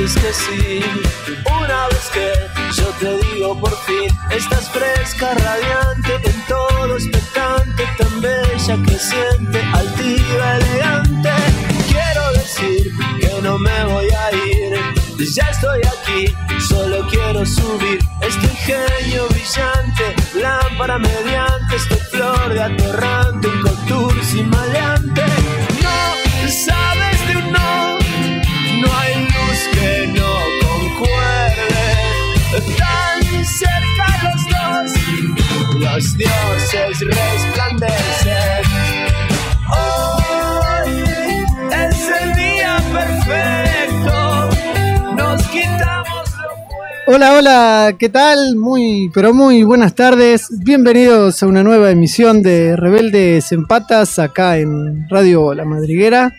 dices que sí. Una vez que yo te digo por fin, estás fresca, radiante, en todo expectante, tan bella, creciente, altiva, elegante. Quiero decir que no me voy a ir, ya estoy aquí, solo quiero subir este ingenio brillante, lámpara mediante, este flor de atorrante, un contour sin maleante. No sabes Es el día perfecto, nos quitamos Hola, hola, ¿qué tal? Muy, pero muy buenas tardes. Bienvenidos a una nueva emisión de Rebeldes en Patas acá en Radio La Madriguera.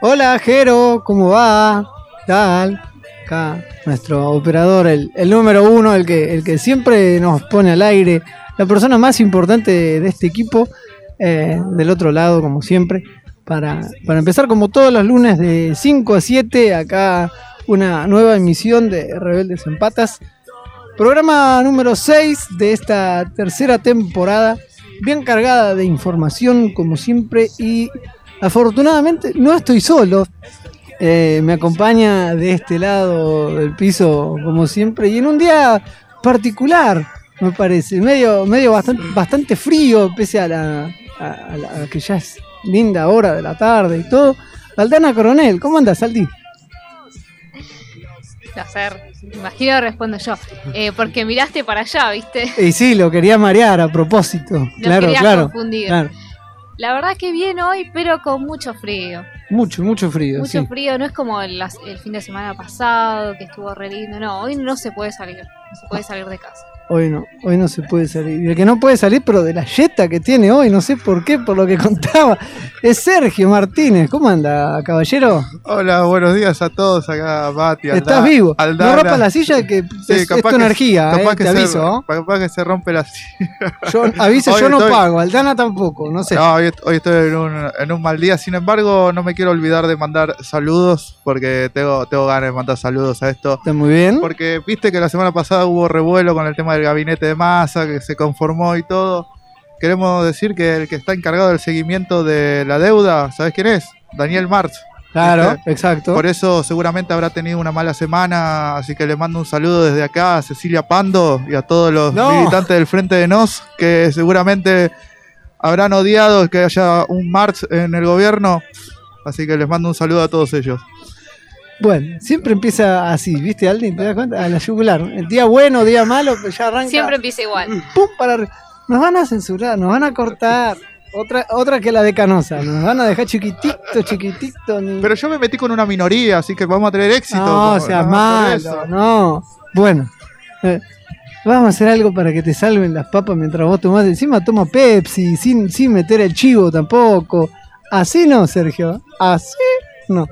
Hola, Jero, ¿cómo va? ¿Qué tal? Acá nuestro operador, el, el número uno, el que, el que siempre nos pone al aire, la persona más importante de este equipo, eh, del otro lado, como siempre, para, para empezar como todos los lunes de 5 a 7, acá una nueva emisión de Rebeldes en Patas. Programa número 6 de esta tercera temporada, bien cargada de información como siempre y afortunadamente no estoy solo. Eh, me acompaña de este lado del piso como siempre y en un día particular me parece, medio, medio bastante, bastante frío pese a la, a, a la- a que ya es linda hora de la tarde y todo. Aldana Coronel, ¿cómo andas, Aldi? Placer. Imagino respondo yo. Eh, porque miraste para allá, ¿viste? Y sí, lo quería marear a propósito. Lo claro, claro, confundir. claro. La verdad que bien hoy, pero con mucho frío. Mucho, mucho frío. Mucho sí. frío, no es como el, el fin de semana pasado, que estuvo re lindo. No, hoy no se puede salir. No se puede salir de casa. Hoy no, hoy no se puede salir. Y el que no puede salir, pero de la yeta que tiene hoy, no sé por qué, por lo que contaba, es Sergio Martínez. ¿Cómo anda, caballero? Hola, buenos días a todos acá. Alda- Estás vivo. Aldana. No rompa la silla que Sí, es, tu que- energía, capaz eh, que te se, aviso. ¿no? Capaz que se rompe la silla. Yo yo no estoy- pago, Aldana tampoco, no sé. No, hoy, hoy estoy en un, en un mal día. Sin embargo, no me quiero olvidar de mandar saludos, porque tengo, tengo ganas de mandar saludos a esto. Está muy bien. Porque viste que la semana pasada hubo revuelo con el tema del gabinete de masa, que se conformó y todo. Queremos decir que el que está encargado del seguimiento de la deuda, ¿sabes quién es? Daniel Marx. Claro, ¿viste? exacto. Por eso seguramente habrá tenido una mala semana, así que le mando un saludo desde acá a Cecilia Pando y a todos los No. militantes del Frente de Nos, que seguramente habrán odiado que haya un Marx en el gobierno, así que les mando un saludo a todos ellos. Bueno, siempre empieza así, ¿viste, Aldi? ¿Te das cuenta? A la yugular. El día bueno, día malo, pues ya arranca. Siempre empieza igual. ¡Pum! Para arriba. Nos van a censurar, nos van a cortar. Otra, otra que la de Canosa. Nos van a dejar chiquitito, chiquitito. ni- Pero yo me metí con una minoría, así que vamos a tener éxito. no, o sea, no, malo, no. Bueno, eh, vamos a hacer algo para que te salven las papas mientras vos tomás. Encima toma Pepsi, sin, sin meter el chivo tampoco. Así no, Sergio. Así no.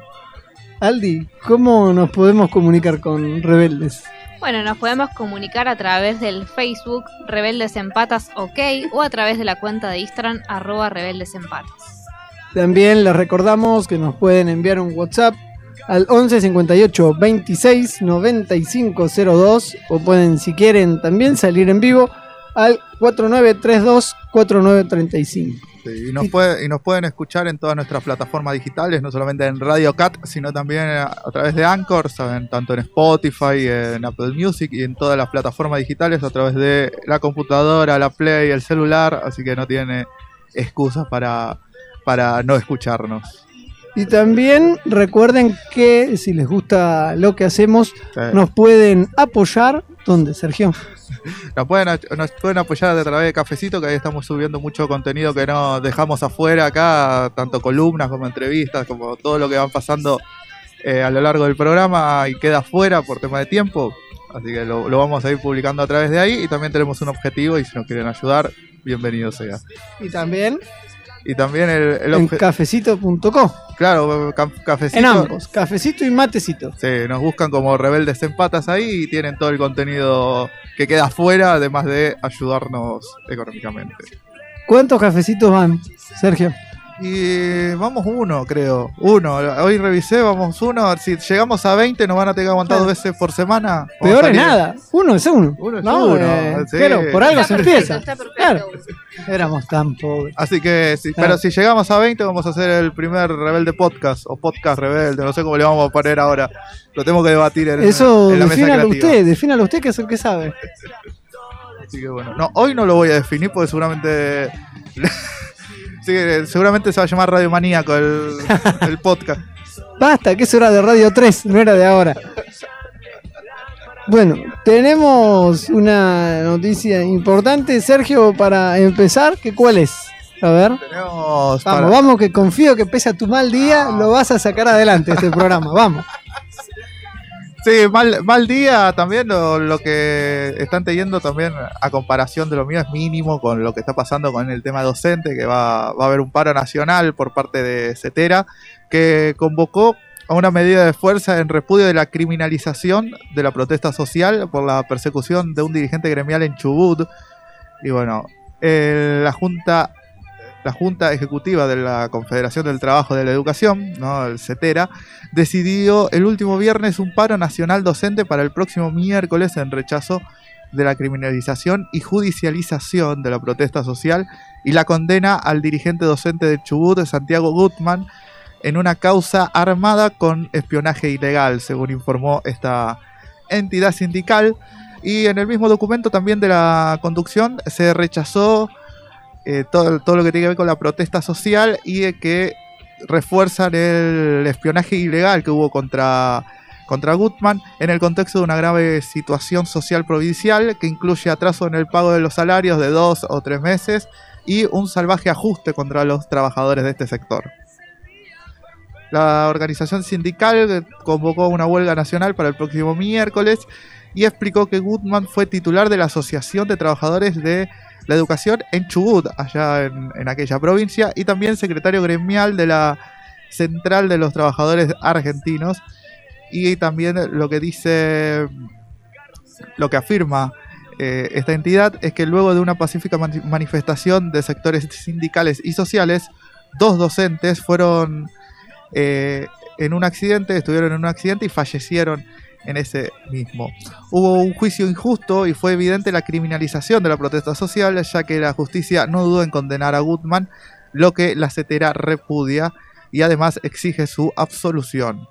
Aldi, ¿cómo nos podemos comunicar con rebeldes? Bueno, nos podemos comunicar a través del Facebook Rebeldes en Patas OK o a través de la cuenta de Instagram arroba Rebeldes en Patas. También les recordamos que nos pueden enviar un WhatsApp al 11 58 26 95 02 o pueden, si quieren, también salir en vivo al 4932 4935. Sí, y, nos puede- y nos pueden escuchar en todas nuestras plataformas digitales, no solamente en Radio Cat, sino también a, a través de Anchor, saben, tanto en Spotify, en Apple Music y en todas las plataformas digitales a través de la computadora, la Play, el celular, así que no tiene excusas para, para no escucharnos. Y también recuerden que si les gusta lo que hacemos, Sí. nos pueden apoyar. ¿Dónde, Sergio? Nos pueden, ach- nos pueden apoyar a través de Cafecito, que ahí estamos subiendo mucho contenido que no dejamos afuera acá, tanto columnas como entrevistas, como todo lo que van pasando eh, a lo largo del programa y queda afuera por tema de tiempo. Así que lo, lo vamos a ir publicando a través de ahí y también tenemos un objetivo y si nos quieren ayudar, bienvenido sea. Y también Y también el, el en cafecito.co. claro, ca- Cafecito. En ambos, cafecito y matecito. Sí, nos buscan como rebeldes en patas ahí y tienen todo el contenido que queda afuera, además de ayudarnos económicamente. ¿Cuántos cafecitos van, Sergio? Y vamos uno, creo. Uno. Hoy revisé, vamos uno. Si llegamos a 20, nos van a tener que aguantar dos veces por semana. Peor es nada. Uno es uno. Uno es No, uno, eh, sí. Pero por algo se empieza. Claro. Éramos tan pobres. Así que, Claro. pero si llegamos a 20, vamos a hacer el primer Rebelde Podcast o Podcast Rebelde. No sé cómo le vamos a poner ahora. Lo tengo que debatir en, Eso, en la mesa creativa. usted, defínalo usted que es el que sabe. Así que bueno, no, hoy no lo voy a definir porque seguramente. Sí, seguramente se va a llamar Radio Maníaco el, el podcast. Basta, que eso era de Radio 3, no era de ahora. Bueno, tenemos una noticia importante, Sergio, para empezar. ¿Qué cuál es? A ver. Tenemos Vamos, para- vamos, que confío que pese a tu mal día, lo vas a sacar adelante este programa. Vamos. Sí, mal, mal día también. Lo, lo que están teniendo también a comparación de lo mío es mínimo con lo que está pasando con el tema docente, que va, va a haber un paro nacional por parte de CETERA, que convocó a una medida de fuerza en repudio de la criminalización de la protesta social por la persecución de un dirigente gremial en Chubut. Y bueno, eh, la Junta la Junta Ejecutiva de la Confederación del Trabajo de la Educación, ¿no? el CETERA, decidió el último viernes un paro nacional docente para el próximo miércoles en rechazo de la criminalización y judicialización de la protesta social y la condena al dirigente docente de Chubut, Santiago Gutman, en una causa armada con espionaje ilegal, según informó esta entidad sindical. Y en el mismo documento también de la conducción se rechazó eh, todo, todo lo que tiene que ver con la protesta social y eh, que refuerzan el espionaje ilegal que hubo contra, contra Gutman en el contexto de una grave situación social provincial que incluye atraso en el pago de los salarios de dos o tres meses y un salvaje ajuste contra los trabajadores de este sector. La organización sindical convocó una huelga nacional para el próximo miércoles y explicó que Gutman fue titular de la Asociación de Trabajadores de la Educación en Chubut, allá en, en aquella provincia, y también secretario gremial de la Central de los Trabajadores Argentinos. Y también lo que dice, lo que afirma eh, esta entidad es que luego de una pacífica mani- manifestación de sectores sindicales y sociales, dos docentes fueron eh, en un accidente, estuvieron en un accidente y fallecieron en ese mismo. Hubo un juicio injusto y fue evidente la criminalización de la protesta social, ya que la justicia no dudó en condenar a Gutman, lo que la CETERA repudia y además exige su absolución.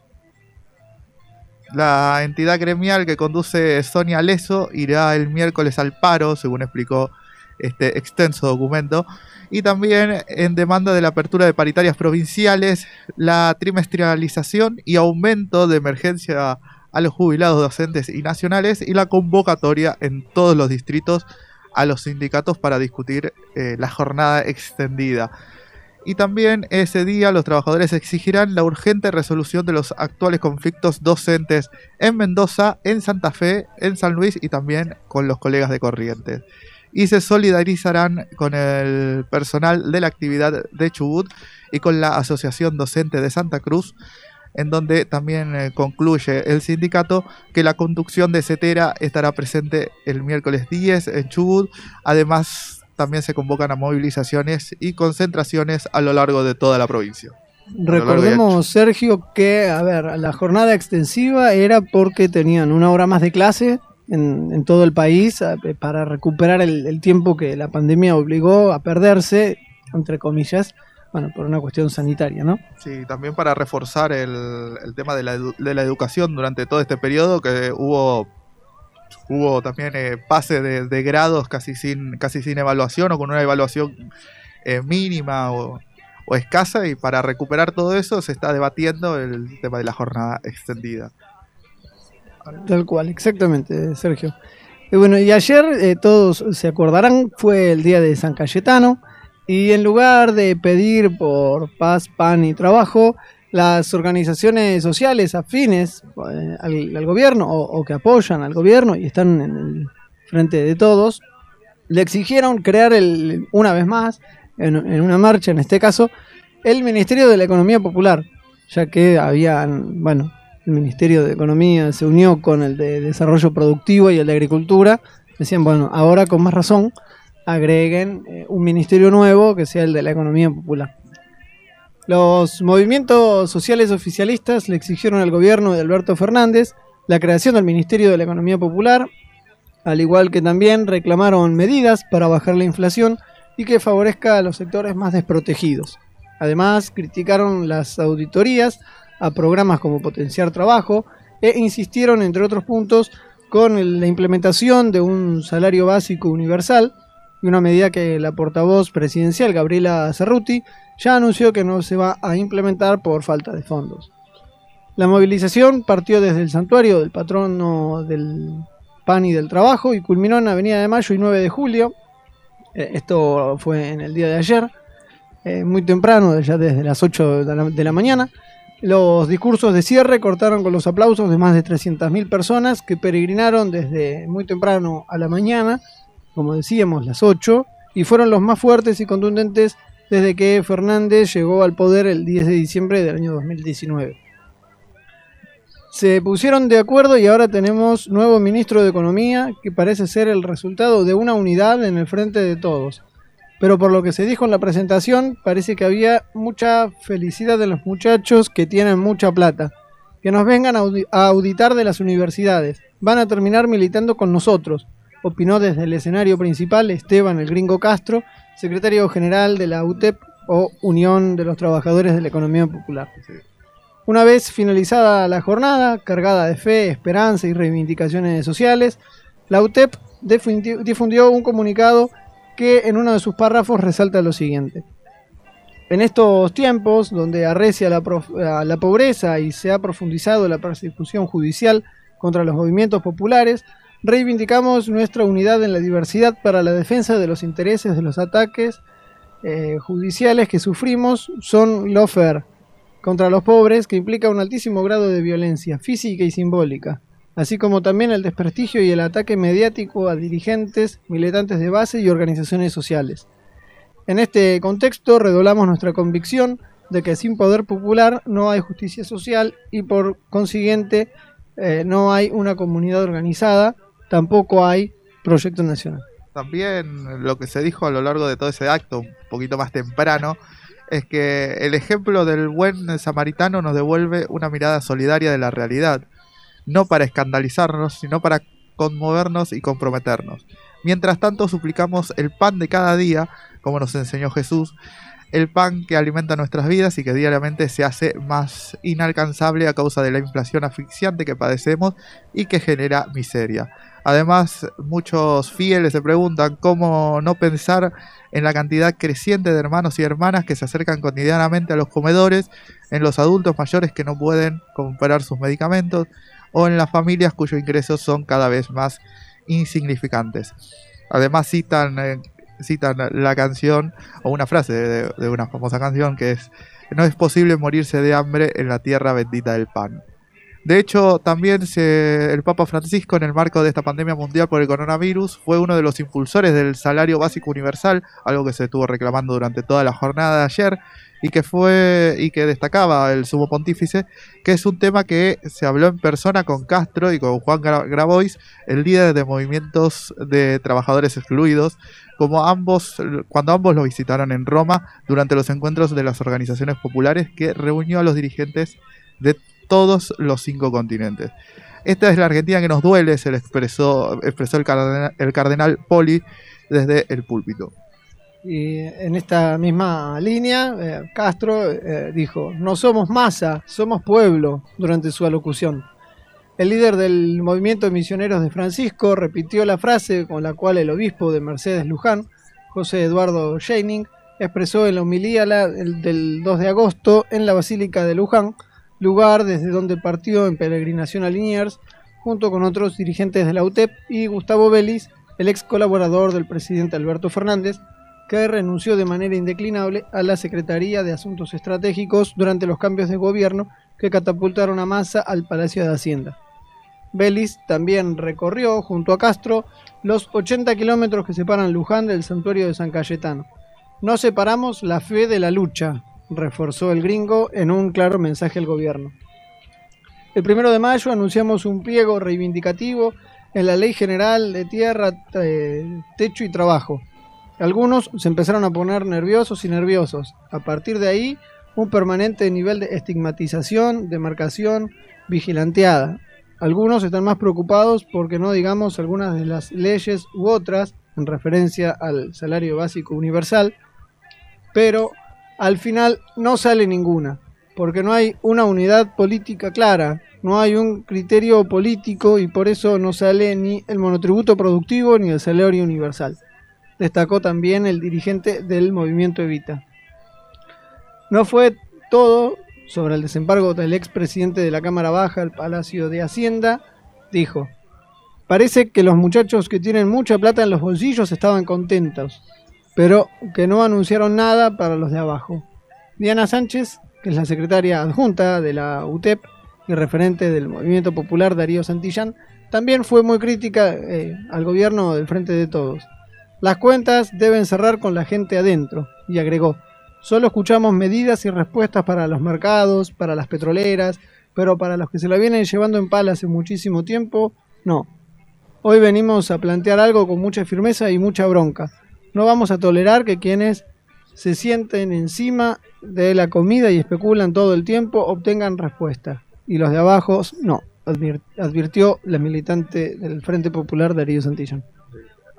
La entidad gremial que conduce Sonia Leso irá el miércoles al paro, según explicó este extenso documento, y también en demanda de la apertura de paritarias provinciales, la trimestralización y aumento de emergencia a los jubilados docentes y nacionales y la convocatoria en todos los distritos a los sindicatos para discutir eh, la jornada extendida. Y también ese día los trabajadores exigirán la urgente resolución de los actuales conflictos docentes en Mendoza, en Santa Fe, en San Luis y también con los colegas de Corrientes. Y se solidarizarán con el personal de la actividad de Chubut y con la Asociación Docente de Santa Cruz, en donde también eh, concluye el sindicato que la conducción de CETERA estará presente el miércoles 10 en Chubut. Además, también se convocan a movilizaciones y concentraciones a lo largo de toda la provincia. Recordemos, Sergio, que, a ver, la jornada extensiva era porque tenían una hora más de clase en, en todo el país a- para recuperar el, el tiempo que la pandemia obligó a perderse, entre comillas, bueno, por una cuestión sanitaria, ¿no? Sí, también para reforzar el, el tema de la, edu- de la educación durante todo este periodo, que hubo hubo también eh, pase de, de grados casi sin casi sin evaluación o con una evaluación eh, mínima o, o escasa y para recuperar todo eso se está debatiendo el tema de la jornada extendida. Tal cual, exactamente, Sergio. Y bueno, y ayer eh, todos se acordarán, fue el día de San Cayetano, y en lugar de pedir por paz, pan y trabajo, las organizaciones sociales afines eh, al, gobierno o, que apoyan al gobierno y están en el frente de todos, le exigieron crear el, una vez más, en, en una marcha en este caso, el Ministerio de la Economía Popular, ya que habían, bueno, el Ministerio de Economía se unió con el de Desarrollo Productivo y el de Agricultura. Decían, bueno, ahora con más razón agreguen eh, un ministerio nuevo que sea el de la Economía Popular. Los movimientos sociales oficialistas le exigieron al gobierno de Alberto Fernández la creación del Ministerio de la Economía Popular, al igual que también reclamaron medidas para bajar la inflación y que favorezca a los sectores más desprotegidos. Además, criticaron las auditorías a programas como Potenciar Trabajo e insistieron, entre otros puntos, con la implementación de un salario básico universal y una medida que la portavoz presidencial, Gabriela Cerruti, ya anunció que no se va a implementar por falta de fondos. La movilización partió desde el santuario del patrono del pan y del trabajo y culminó en Avenida de Mayo y 9 de julio. Eh, esto fue en el día de ayer, eh, muy temprano, ya desde las 8 de la, mañana. Los discursos de cierre cortaron con los aplausos de más de 300.000 personas que peregrinaron desde muy temprano a la mañana, como decíamos, las 8, y fueron los más fuertes y contundentes desde que Fernández llegó al poder el 10 de diciembre del año 2019. Se pusieron de acuerdo y ahora tenemos nuevo ministro de Economía que parece ser el resultado de una unidad en el frente de todos. Pero por lo que se dijo en la presentación, parece que había mucha felicidad de los muchachos que tienen mucha plata. Que nos vengan a, auditar de las universidades. Van a terminar militando con nosotros, opinó desde el escenario principal Esteban el Gringo Castro, secretario general de la UTEP o Unión de los Trabajadores de la Economía Popular. Una vez finalizada la jornada, cargada de fe, esperanza y reivindicaciones sociales, la UTEP difundió un comunicado que en uno de sus párrafos resalta lo siguiente. En estos tiempos, donde arrecia la, la pobreza y se ha profundizado la persecución judicial contra los movimientos populares, reivindicamos nuestra unidad en la diversidad para la defensa de los intereses de los ataques eh, judiciales que sufrimos son lofer contra los pobres, que implica un altísimo grado de violencia física y simbólica, así como también el desprestigio y el ataque mediático a dirigentes, militantes de base y organizaciones sociales. En este contexto redoblamos nuestra convicción de que sin poder popular no hay justicia social y por consiguiente eh, no hay una comunidad organizada, tampoco hay proyecto nacional. También lo que se dijo a lo largo de todo ese acto, un poquito más temprano, es que el ejemplo del buen samaritano nos devuelve una mirada solidaria de la realidad, no para escandalizarnos, sino para conmovernos y comprometernos. Mientras tanto suplicamos el pan de cada día, como nos enseñó Jesús, el pan que alimenta nuestras vidas y que diariamente se hace más inalcanzable a causa de la inflación asfixiante que padecemos y que genera miseria. Además, muchos fieles se preguntan cómo no pensar en la cantidad creciente de hermanos y hermanas que se acercan cotidianamente a los comedores, en los adultos mayores que no pueden comprar sus medicamentos o en las familias cuyos ingresos son cada vez más insignificantes. Además citan, eh, citan la canción o una frase de, de una famosa canción que es no es posible morirse de hambre en la tierra bendita del pan. De hecho, también el Papa Francisco, en el marco de esta pandemia mundial por el coronavirus, fue uno de los impulsores del salario básico universal, algo que se estuvo reclamando durante toda la jornada de ayer y que fue y que destacaba el sumo pontífice, que es un tema que se habló en persona con Castro y con Juan Grabois, el líder de movimientos de trabajadores excluidos, como ambos cuando ambos lo visitaron en Roma durante los encuentros de las organizaciones populares que reunió a los dirigentes de todos los cinco continentes. Esta es la Argentina que nos duele, se expresó, expresó el, cardenal, el cardenal Poli desde el púlpito. Y en esta misma línea, eh, Castro eh, dijo, no somos masa, somos pueblo, durante su alocución. El líder del movimiento de misioneros de Francisco repitió la frase con la cual el obispo de Mercedes Luján, José Eduardo Scheining, expresó en la homilía del 2 de agosto en la Basílica de Luján, lugar desde donde partió en peregrinación a Liniers, junto con otros dirigentes de la UTEP y Gustavo Vélez, el ex colaborador del presidente Alberto Fernández, que renunció de manera indeclinable a la Secretaría de Asuntos Estratégicos durante los cambios de gobierno que catapultaron a Massa al Palacio de Hacienda. Vélez también recorrió, junto a Castro, los 80 kilómetros que separan Luján del santuario de San Cayetano. No separamos la fe de la lucha, reforzó el gringo en un claro mensaje al gobierno. El primero de mayo anunciamos un pliego reivindicativo en la Ley General de Tierra, Techo y Trabajo. Algunos se empezaron a poner nerviosos y nerviosos. A partir de ahí un permanente nivel de estigmatización, demarcación, vigilanteada. Algunos están más preocupados porque no digamos algunas de las leyes u otras en referencia al salario básico universal, pero al final no sale ninguna, porque no hay una unidad política clara, no hay un criterio político y por eso no sale ni el monotributo productivo ni el salario universal. Destacó también el dirigente del movimiento Evita. No fue todo sobre el desembarco del expresidente de la Cámara Baja al Palacio de Hacienda, dijo, parece que los muchachos que tienen mucha plata en los bolsillos estaban contentos, pero que no anunciaron nada para los de abajo. Diana Sánchez, que es la secretaria adjunta de la UTEP, y referente del movimiento popular Darío Santillán, también fue muy crítica eh, al gobierno del Frente de Todos. Las cuentas deben cerrar con la gente adentro, y agregó, solo escuchamos medidas y respuestas para los mercados, para las petroleras, pero para los que se la vienen llevando en pala hace muchísimo tiempo, no. Hoy venimos a plantear algo con mucha firmeza y mucha bronca. No vamos a tolerar que quienes se sienten encima de la comida y especulan todo el tiempo obtengan respuesta y los de abajo no, advirtió la militante del Frente Popular Darío Santillán.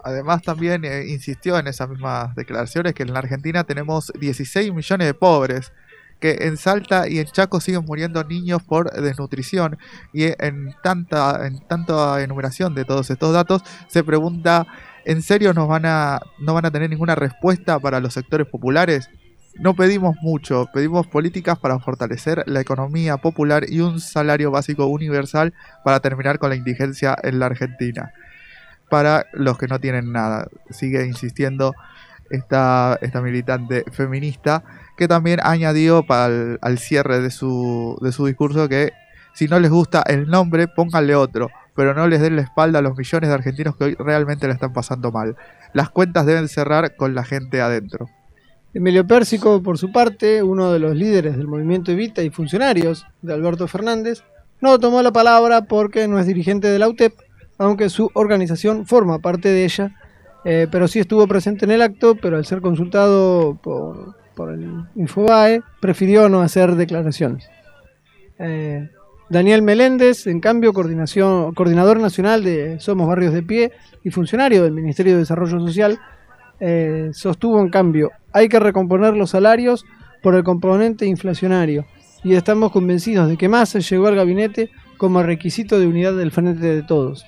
Además también eh, insistió en esas mismas declaraciones que en la Argentina tenemos 16 millones de pobres, que en Salta y en Chaco siguen muriendo niños por desnutrición y en tanta en tanta enumeración de todos estos datos se pregunta ¿en serio nos van a no van a tener ninguna respuesta para los sectores populares? No pedimos mucho, pedimos políticas para fortalecer la economía popular y un salario básico universal para terminar con la indigencia en la Argentina. Para los que no tienen nada, sigue insistiendo esta, esta militante feminista, que también añadió para al cierre de su, de su discurso que si no les gusta el nombre, pónganle otro, pero no les den la espalda a los millones de argentinos que hoy realmente la están pasando mal. Las cuentas deben cerrar con la gente adentro. Emilio Pérsico, por su parte, uno de los líderes del movimiento Evita y funcionarios de Alberto Fernández, no tomó la palabra porque no es dirigente de la UTEP, aunque su organización forma parte de ella, eh, pero sí estuvo presente en el acto, pero al ser consultado por, el Infobae, prefirió no hacer declaraciones. Eh, Daniel Meléndez, en cambio, coordinador nacional de Somos Barrios de Pie y funcionario del Ministerio de Desarrollo Social, eh, sostuvo en cambio, hay que recomponer los salarios por el componente inflacionario y estamos convencidos de que Massa llegó al gabinete como requisito de unidad del frente de todos.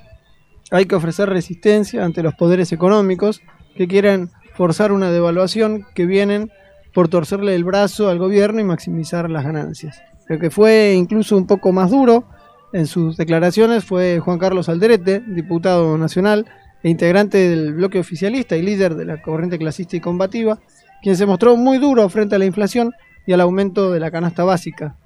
Hay que ofrecer resistencia ante los poderes económicos que quieran forzar una devaluación que vienen por torcerle el brazo al gobierno y maximizar las ganancias. Lo que fue incluso un poco más duro en sus declaraciones fue Juan Carlos Alderete, diputado nacional, e integrante del bloque oficialista y líder de la corriente clasista y combativa, quien se mostró muy duro frente a la inflación y al aumento de la canasta básica.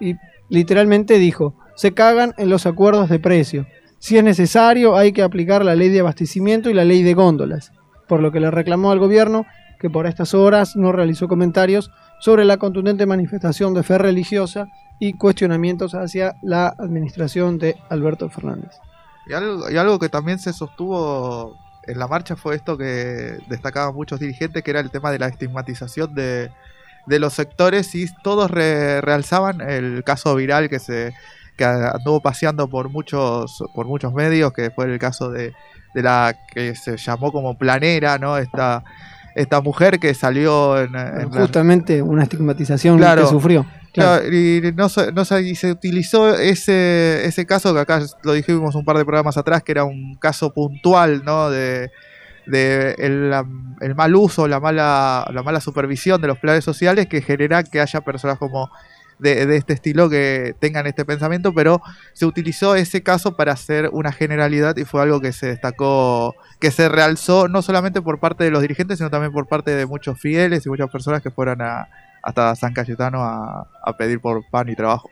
Y literalmente dijo, se cagan en los acuerdos de precio. Si es necesario, hay que aplicar la ley de abastecimiento y la ley de góndolas, por lo que le reclamó al gobierno que por estas horas no realizó comentarios sobre la contundente manifestación de fe religiosa y cuestionamientos hacia la administración de Alberto Fernández. Y algo, y algo que también se sostuvo en la marcha fue esto que destacaban muchos dirigentes, que era el tema de la estigmatización de, los sectores y todos realzaban el caso viral que se que anduvo paseando por muchos por muchos medios, que fue el caso de, de la que se llamó como planera, ¿no? Esta esta mujer que salió en, justamente una estigmatización que sufrió y, no, se utilizó ese, ese caso que acá lo dijimos un par de programas atrás, que era un caso puntual, ¿no? De, el, mal uso, la mala, la mala supervisión de los planes sociales que genera que haya personas como de, este estilo que tengan este pensamiento, pero se utilizó ese caso para hacer una generalidad y fue algo que se destacó, que se realzó no solamente por parte de los dirigentes, sino también por parte de muchos fieles y muchas personas que fueron a, hasta San Cayetano a, pedir por pan y trabajo.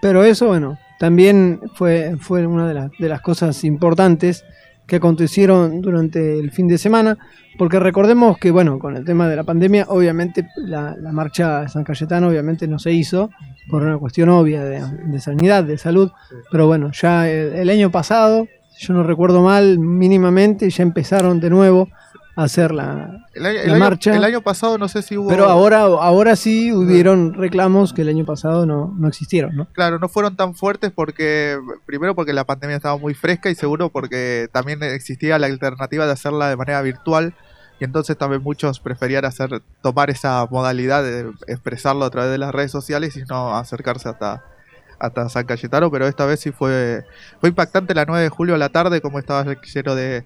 Pero eso, bueno, también fue, fue una de, de las cosas importantes que acontecieron durante el fin de semana, porque recordemos que, bueno, con el tema de la pandemia, obviamente la, marcha de San Cayetano obviamente no se hizo por una cuestión obvia de, sanidad, de salud, pero bueno, ya el, año pasado, yo no recuerdo mal, mínimamente ya empezaron de nuevo hacer la, El año, La el año- marcha. el año pasado no sé si hubo. Pero ahora, ahora sí hubieron reclamos que el año pasado no, no existieron, ¿no? Claro, no fueron tan fuertes porque, primero porque la pandemia estaba muy fresca y seguro porque también existía la alternativa de hacerla de manera virtual y entonces también muchos preferían hacer, tomar esa modalidad de expresarlo a través de las redes sociales y no acercarse hasta, hasta San Cayetano, pero esta vez sí fue, fue impactante la 9 de julio a la tarde como estaba lleno de,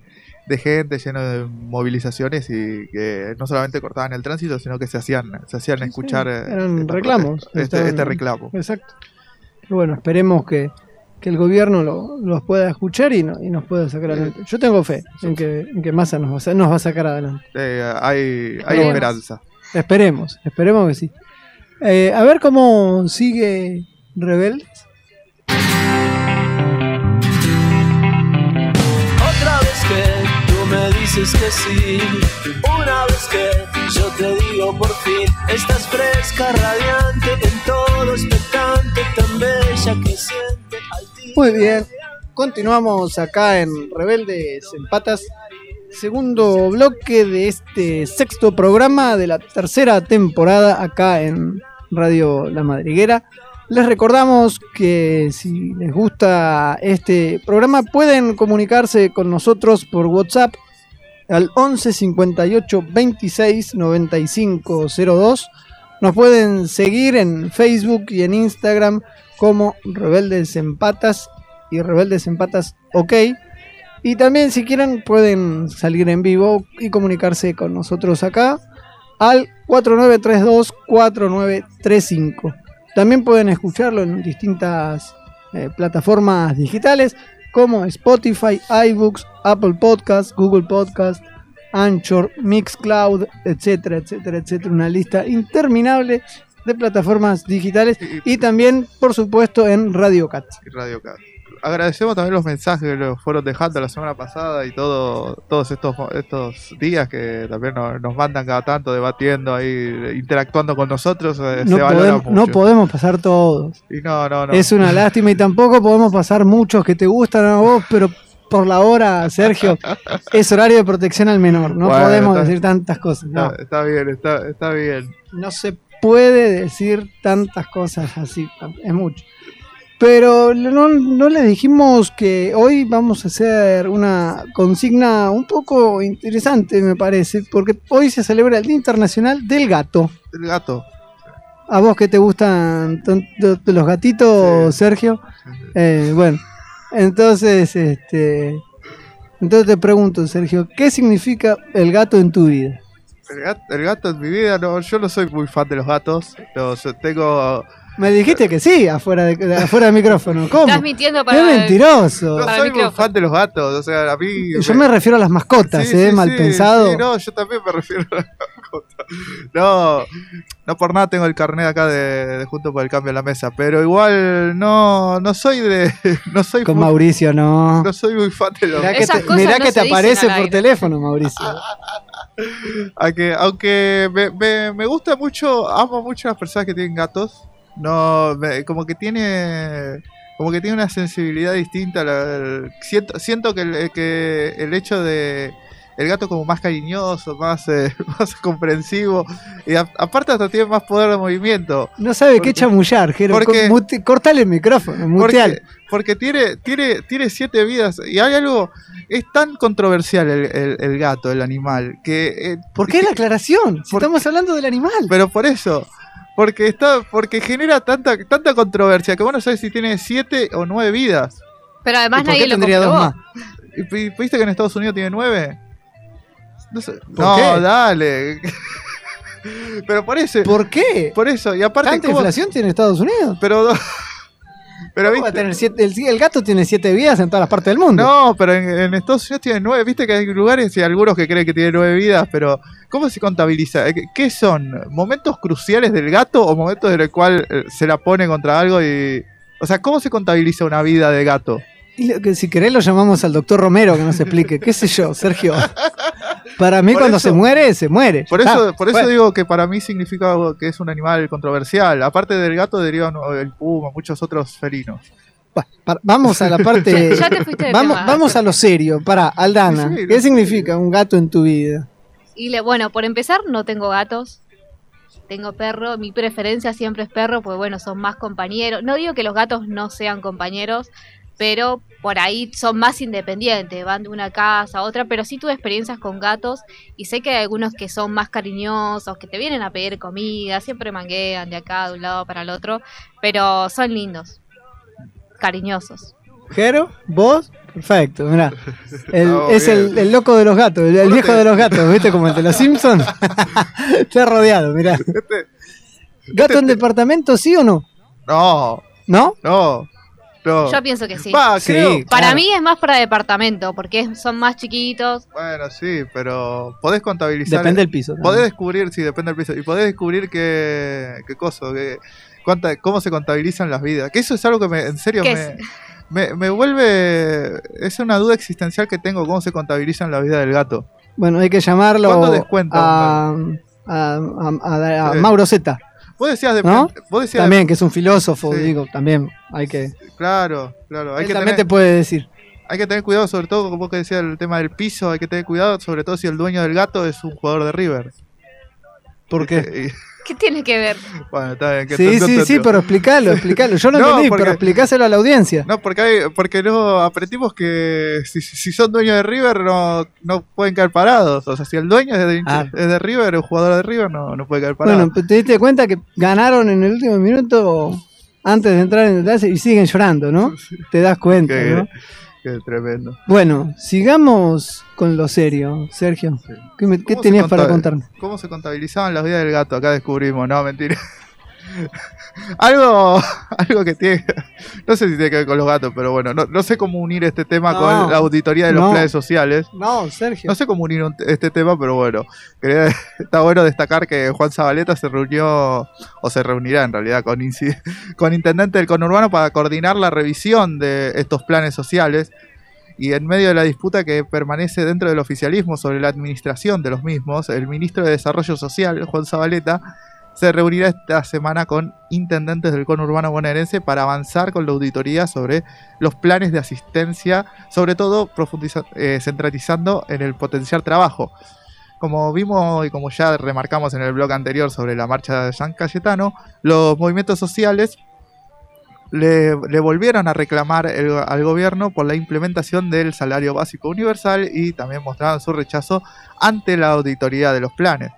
de gente, lleno de movilizaciones y que no solamente cortaban el tránsito, sino que se hacían, se hacían escuchar eh, eran esta reclamos, este, estaban- este reclamo. Exacto. Y bueno, esperemos que, que el gobierno lo- los pueda escuchar y, no- y nos pueda sacar adelante. Yo tengo fe en que, en que Massa nos va, a, nos va a sacar adelante. Eh, hay hay Pero esperanza. Esperemos, esperemos que sí. Eh, a ver cómo sigue Rebeldes. Muy bien, continuamos acá en Rebeldes en Patas. Segundo bloque de este sexto programa de la tercera temporada acá en Radio La Madriguera. Les recordamos que si les gusta este programa pueden comunicarse con nosotros por WhatsApp al 11 58 26 95 02. Nos pueden seguir en Facebook y en Instagram como Rebeldes en Patas y Rebeldes en Patas OK. Y también si quieren pueden salir en vivo y comunicarse con nosotros acá al 4932-4935. También pueden escucharlo en distintas eh, plataformas digitales como Spotify, iBooks, Apple Podcast, Google Podcast, Anchor, Mixcloud, etcétera, etcétera, etcétera. Una lista interminable de plataformas digitales y también, por supuesto, en Radio Cat. Radio Cat. Agradecemos también los mensajes que nos fueron dejando la semana pasada y todo, todos estos, estos días que también nos, nos mandan cada tanto debatiendo ahí, interactuando con nosotros. eh, No se podemos, mucho. no podemos pasar todos. y no, no, no. Es una lástima y tampoco podemos pasar muchos que te gustan a vos, pero por la hora, Sergio, es horario de protección al menor. No Bueno, podemos está- decir tantas cosas. No, Está, está bien, está, está bien. no se puede decir tantas cosas así. Es mucho. Pero no, no le dijimos que hoy vamos a hacer una consigna un poco interesante, me parece, porque hoy se celebra el Día Internacional del Gato. El gato. A vos que te gustan tanto los gatitos, Sí. Sergio. Eh, bueno, entonces, este, entonces te pregunto, Sergio, ¿qué significa el gato en tu vida? El gato, el gato en mi vida, no, yo no soy muy fan de los gatos. Los, tengo. Me dijiste que sí, afuera de, de- afuera del micrófono. ¿Cómo? Estás mintiendo Es para. mentiroso. No Para soy muy micrófono. fan de los gatos. O sea, a mí. Yo me refiero a las mascotas, Sí, ¿eh? sí, Mal sí, pensado. sí, no, yo también me refiero a la mascota. No, no por nada tengo el carnet acá de, de Junto por el Cambio en la mesa, pero igual no, no soy de, no soy Con muy, Mauricio, no. no soy muy fan de los Mirá que Esas te, cosas mirá no que te aparece por aire. teléfono, Mauricio. aunque, aunque me, me, me gusta mucho, amo mucho a las personas que tienen gatos. No, me- como que tiene como que tiene una sensibilidad distinta. la- siento, siento que el, que el hecho de el gato como más cariñoso, más, eh, más comprensivo y a- aparte hasta tiene más poder de movimiento. No sabe Porque- qué chamullar, Jero. porque- mute- Cortale el micrófono, Porque, muteale. porque tiene, tiene, tiene siete vidas y hay algo, es tan controversial el, el- el gato, el animal, que... eh, ¿Por qué la aclaración? Si estamos hablando del animal. Pero por eso, porque está, porque genera tanta, tanta controversia que vos no sabes si tiene siete o nueve vidas. Pero ¿Y además por nadie qué lo tendría dos más? ¿Y pi- ¿Viste que en Estados Unidos tiene nueve? No, sé. ¿Por no qué? dale. pero por eso, ¿Por qué? por eso, y aparte, ¿Tanta ¿cómo- inflación tiene Estados Unidos? pero, pero ¿Cómo va a viste, tener siete- el, el gato tiene siete vidas en todas las partes del mundo. No, pero en, en Estados Unidos tiene nueve. Viste que hay lugares y algunos que creen que tiene nueve vidas, pero ¿cómo se contabiliza? ¿Qué- ¿Qué son? ¿Momentos cruciales del gato o momentos en el cual eh, se la pone contra algo y... O sea, ¿cómo se contabiliza una vida de gato? Y lo que si querés lo llamamos al doctor Romero que nos explique. ¿Qué sé yo, Sergio? Para mí Por cuando eso- se muere, se muere. Por eso, está. por eso Bueno, digo que para mí significa que es un animal controversial. Aparte del gato derivan el puma, muchos otros felinos. Vamos a la parte. Ya te fuiste de vamos, tema. vamos a lo serio. Para, Aldana, Sí, sí, ¿qué significa un gato en tu vida? Y le, bueno, por empezar, no tengo gatos. Tengo perro. Mi preferencia siempre es perro, porque bueno, son más compañeros. No digo que los gatos no sean compañeros, pero por ahí son más independientes, van de una casa a otra, pero sí tuve experiencias con gatos y sé que hay algunos que son más cariñosos, que te vienen a pedir comida, siempre manguean de acá, de un lado para el otro, pero son lindos, cariñosos. Jero, vos, perfecto, mirá. El- es el, el loco de los gatos, el, viejo te- de los gatos, ¿viste? Como el de los Simpsons. Está rodeado, mirá. Este- ¿Gato en departamento, sí o no? No, ¿No? no, no. Yo pienso que sí. Va, Sí. creo- Para claro. mí es más para departamento, porque son más chiquitos. Bueno, sí, pero podés contabilizar. Depende del piso. Podés descubrir, sí, depende del piso. Y podés descubrir qué, qué cosa, qué- cuánta, cómo se contabilizan las vidas. Que eso es algo que me, en serio ¿Qué me, es? me, me vuelve. Es una duda existencial que tengo, cómo se contabilizan la vida del gato. Bueno, hay que llamarlo ¿Cuánto descuento? a, a, a- a- a Sí. Mauro Zeta, Vos decías de. ¿No? Vos decías también, que es un filósofo, Sí. digo, también hay que... Claro, claro. Hay él que, también tener, te puede decir. hay que tener cuidado, sobre todo, como vos que decías, el tema del piso. Hay que tener cuidado, sobre todo si el dueño del gato es un jugador de River. ¿Por qué? ¿Qué tiene que ver? bueno, está bien. que Sí, sí, sí, pero explícalo, explícalo. Yo no, No, entendí, porque- pero explicáselo a la audiencia. No, porque hay, porque no aprendimos que si, si son dueños de River no, no pueden caer parados. O sea, si el dueño es de, Ah. es de River, el jugador de River no, no puede caer parado. Bueno, ¿te diste cuenta que ganaron en el último minuto antes de entrar en el clase y siguen llorando, ¿no? Te das cuenta, ¿no? Qué tremendo. Bueno, sigamos con lo serio, Sergio. Sí. ¿Qué, me- qué ¿Cómo se tenías para conta- contarme? ¿Cómo se contabilizaban las vidas del gato? Acá descubrimos, no, mentira. algo, algo que tiene, no sé si tiene que ver con los gatos, pero bueno, no, no sé cómo unir este tema No. con la auditoría de los No. planes sociales. No, Sergio. No sé cómo unir un- este tema, pero bueno, quería- está bueno destacar que Juan Zabaleta se reunió, o se reunirá en realidad, con, con intendente del conurbano para coordinar la revisión de estos planes sociales. Y en medio de la disputa que permanece dentro del oficialismo sobre la administración de los mismos, el ministro de Desarrollo Social, Juan Zabaleta, se reunirá esta semana con intendentes del conurbano bonaerense para avanzar con la auditoría sobre los planes de asistencia, sobre todo eh, centralizando en el potenciar trabajo. Como vimos y como ya remarcamos en el blog anterior sobre la marcha de San Cayetano, los movimientos sociales le, volvieron a reclamar al gobierno por la implementación del salario básico universal y también mostraron su rechazo ante la auditoría de los planes.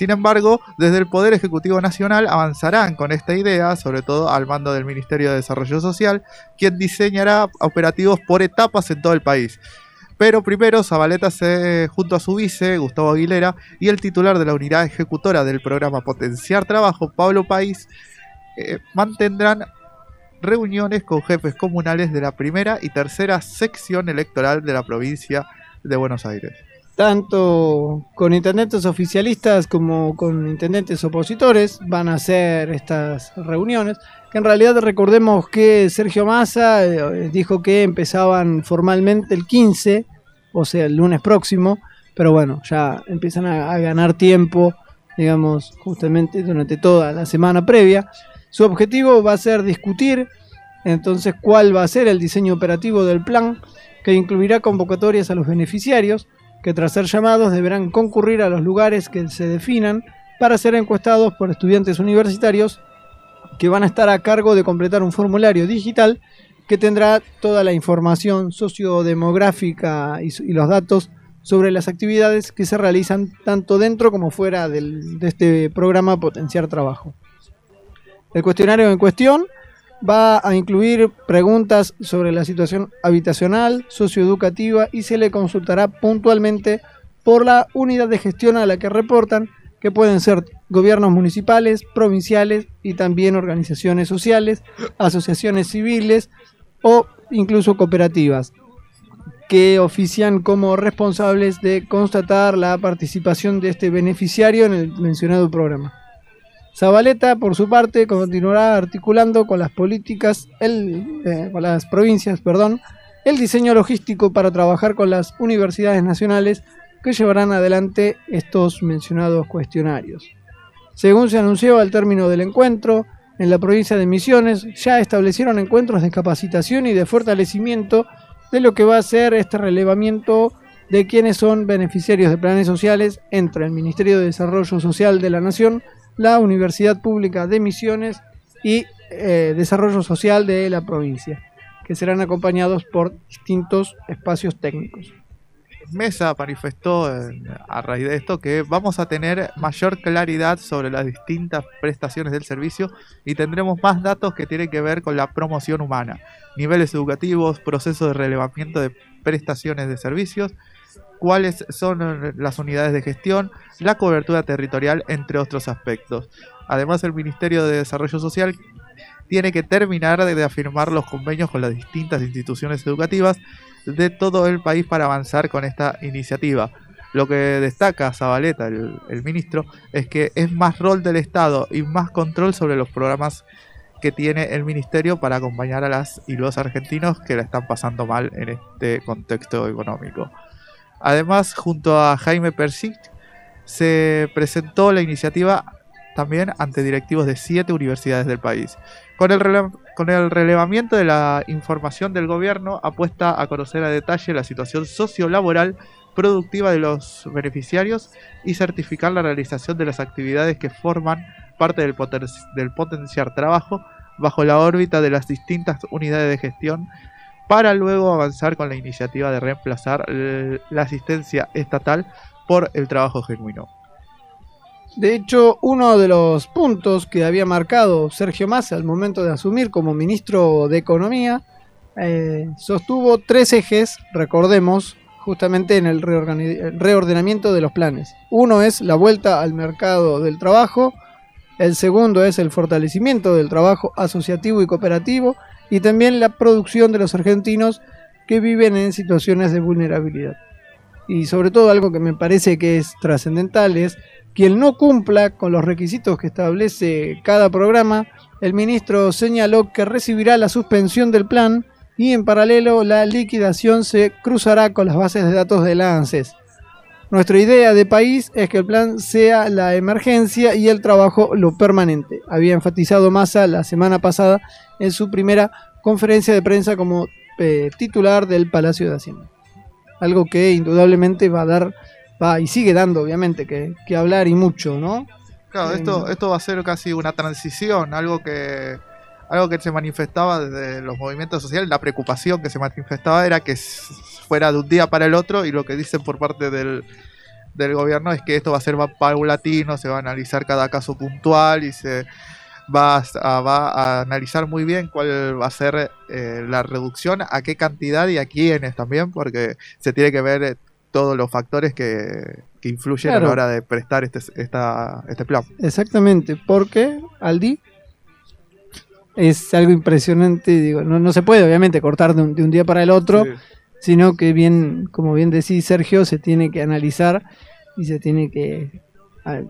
Sin embargo, desde el Poder Ejecutivo Nacional avanzarán con esta idea, sobre todo al mando del Ministerio de Desarrollo Social, quien diseñará operativos por etapas en todo el país. Pero primero Zabaleta se, junto a su vice, Gustavo Aguilera, y el titular de la unidad ejecutora del programa Potenciar Trabajo, Pablo País, eh, mantendrán reuniones con jefes comunales de la primera y tercera sección electoral de la provincia de Buenos Aires. Tanto con intendentes oficialistas como con intendentes opositores van a hacer estas reuniones. Que en realidad recordemos que Sergio Massa eh, dijo que empezaban formalmente el 15, o sea, el lunes próximo, pero bueno, ya empiezan a, a ganar tiempo, digamos, justamente durante toda la semana previa. Su objetivo va a ser discutir entonces cuál va a ser el diseño operativo del plan, que incluirá convocatorias a los beneficiarios, que tras ser llamados deberán concurrir a los lugares que se definan para ser encuestados por estudiantes universitarios que van a estar a cargo de completar un formulario digital que tendrá toda la información sociodemográfica y, los datos sobre las actividades que se realizan tanto dentro como fuera del- de este programa Potenciar Trabajo. El cuestionario en cuestión va a incluir preguntas sobre la situación habitacional, socioeducativa y se le consultará puntualmente por la unidad de gestión a la que reportan, que pueden ser gobiernos municipales, provinciales y también organizaciones sociales, asociaciones civiles o incluso cooperativas, que ofician como responsables de constatar la participación de este beneficiario en el mencionado programa. Zabaleta, por su parte, continuará articulando con las políticas, el, eh, con las provincias, perdón, el diseño logístico para trabajar con las universidades nacionales que llevarán adelante estos mencionados cuestionarios. Según se anunció al término del encuentro, en la provincia de Misiones ya establecieron encuentros de capacitación y de fortalecimiento de lo que va a ser este relevamiento de quienes son beneficiarios de planes sociales entre el Ministerio de Desarrollo Social de la Nación, la Universidad Pública de Misiones y eh, Desarrollo Social de la provincia, que serán acompañados por distintos espacios técnicos. Mesa manifestó a raíz de esto que vamos a tener mayor claridad sobre las distintas prestaciones del servicio y tendremos más datos que tienen que ver con la promoción humana, niveles educativos, procesos de relevamiento de prestaciones de servicios, cuáles son las unidades de gestión, la cobertura territorial, entre otros aspectos. Además, el Ministerio de Desarrollo Social tiene que terminar de afirmar los convenios con las distintas instituciones educativas de todo el país para avanzar con esta iniciativa. Lo que destaca Zabaleta, el, ministro, es que es más rol del Estado y más control sobre los programas que tiene el ministerio para acompañar a las y los argentinos que la están pasando mal en este contexto económico. Además, junto a Jaime Persic, se presentó la iniciativa también ante directivos de siete universidades del país. Con el, relevamiento de la información del gobierno, apuesta a conocer a detalle la situación sociolaboral productiva de los beneficiarios y certificar la realización de las actividades que forman parte del potenciar trabajo bajo la órbita de las distintas unidades de gestión para luego avanzar con la iniciativa de reemplazar la asistencia estatal por el trabajo genuino. De hecho, uno de los puntos que había marcado Sergio Massa al momento de asumir como ministro de Economía eh, sostuvo tres ejes, recordemos, justamente en el reordenamiento de los planes. Uno es la vuelta al mercado del trabajo, el segundo es el fortalecimiento del trabajo asociativo y cooperativo y también la producción de los argentinos que viven en situaciones de vulnerabilidad. Y sobre todo algo que me parece que es trascendental es quien no cumpla con los requisitos que establece cada programa, el ministro señaló que recibirá la suspensión del plan y en paralelo la liquidación se cruzará con las bases de datos de la ANSES. Nuestra idea de país es que el plan sea la emergencia y el trabajo lo permanente. Había enfatizado Massa la semana pasada en su primera conferencia de prensa como eh, titular del Palacio de Hacienda. Algo que indudablemente va a dar va y sigue dando, obviamente, que, hablar y mucho, ¿no? Claro, esto, esto va a ser casi una transición, algo que algo que se manifestaba desde los movimientos sociales, la preocupación que se manifestaba era que fuera de un día para el otro y lo que dicen por parte del, del gobierno es que esto va a ser paulatino, se va a analizar cada caso puntual y se va a, va a analizar muy bien cuál va a ser eh, la reducción, a qué cantidad y a quiénes también, porque se tiene que ver todos los factores que, influyen a la hora de prestar este, esta, este plan. Exactamente, porque Aldi es algo impresionante, digo, no, no se puede obviamente cortar de un, día para el otro, sino que bien, como bien decís Sergio, se tiene que analizar y se tiene que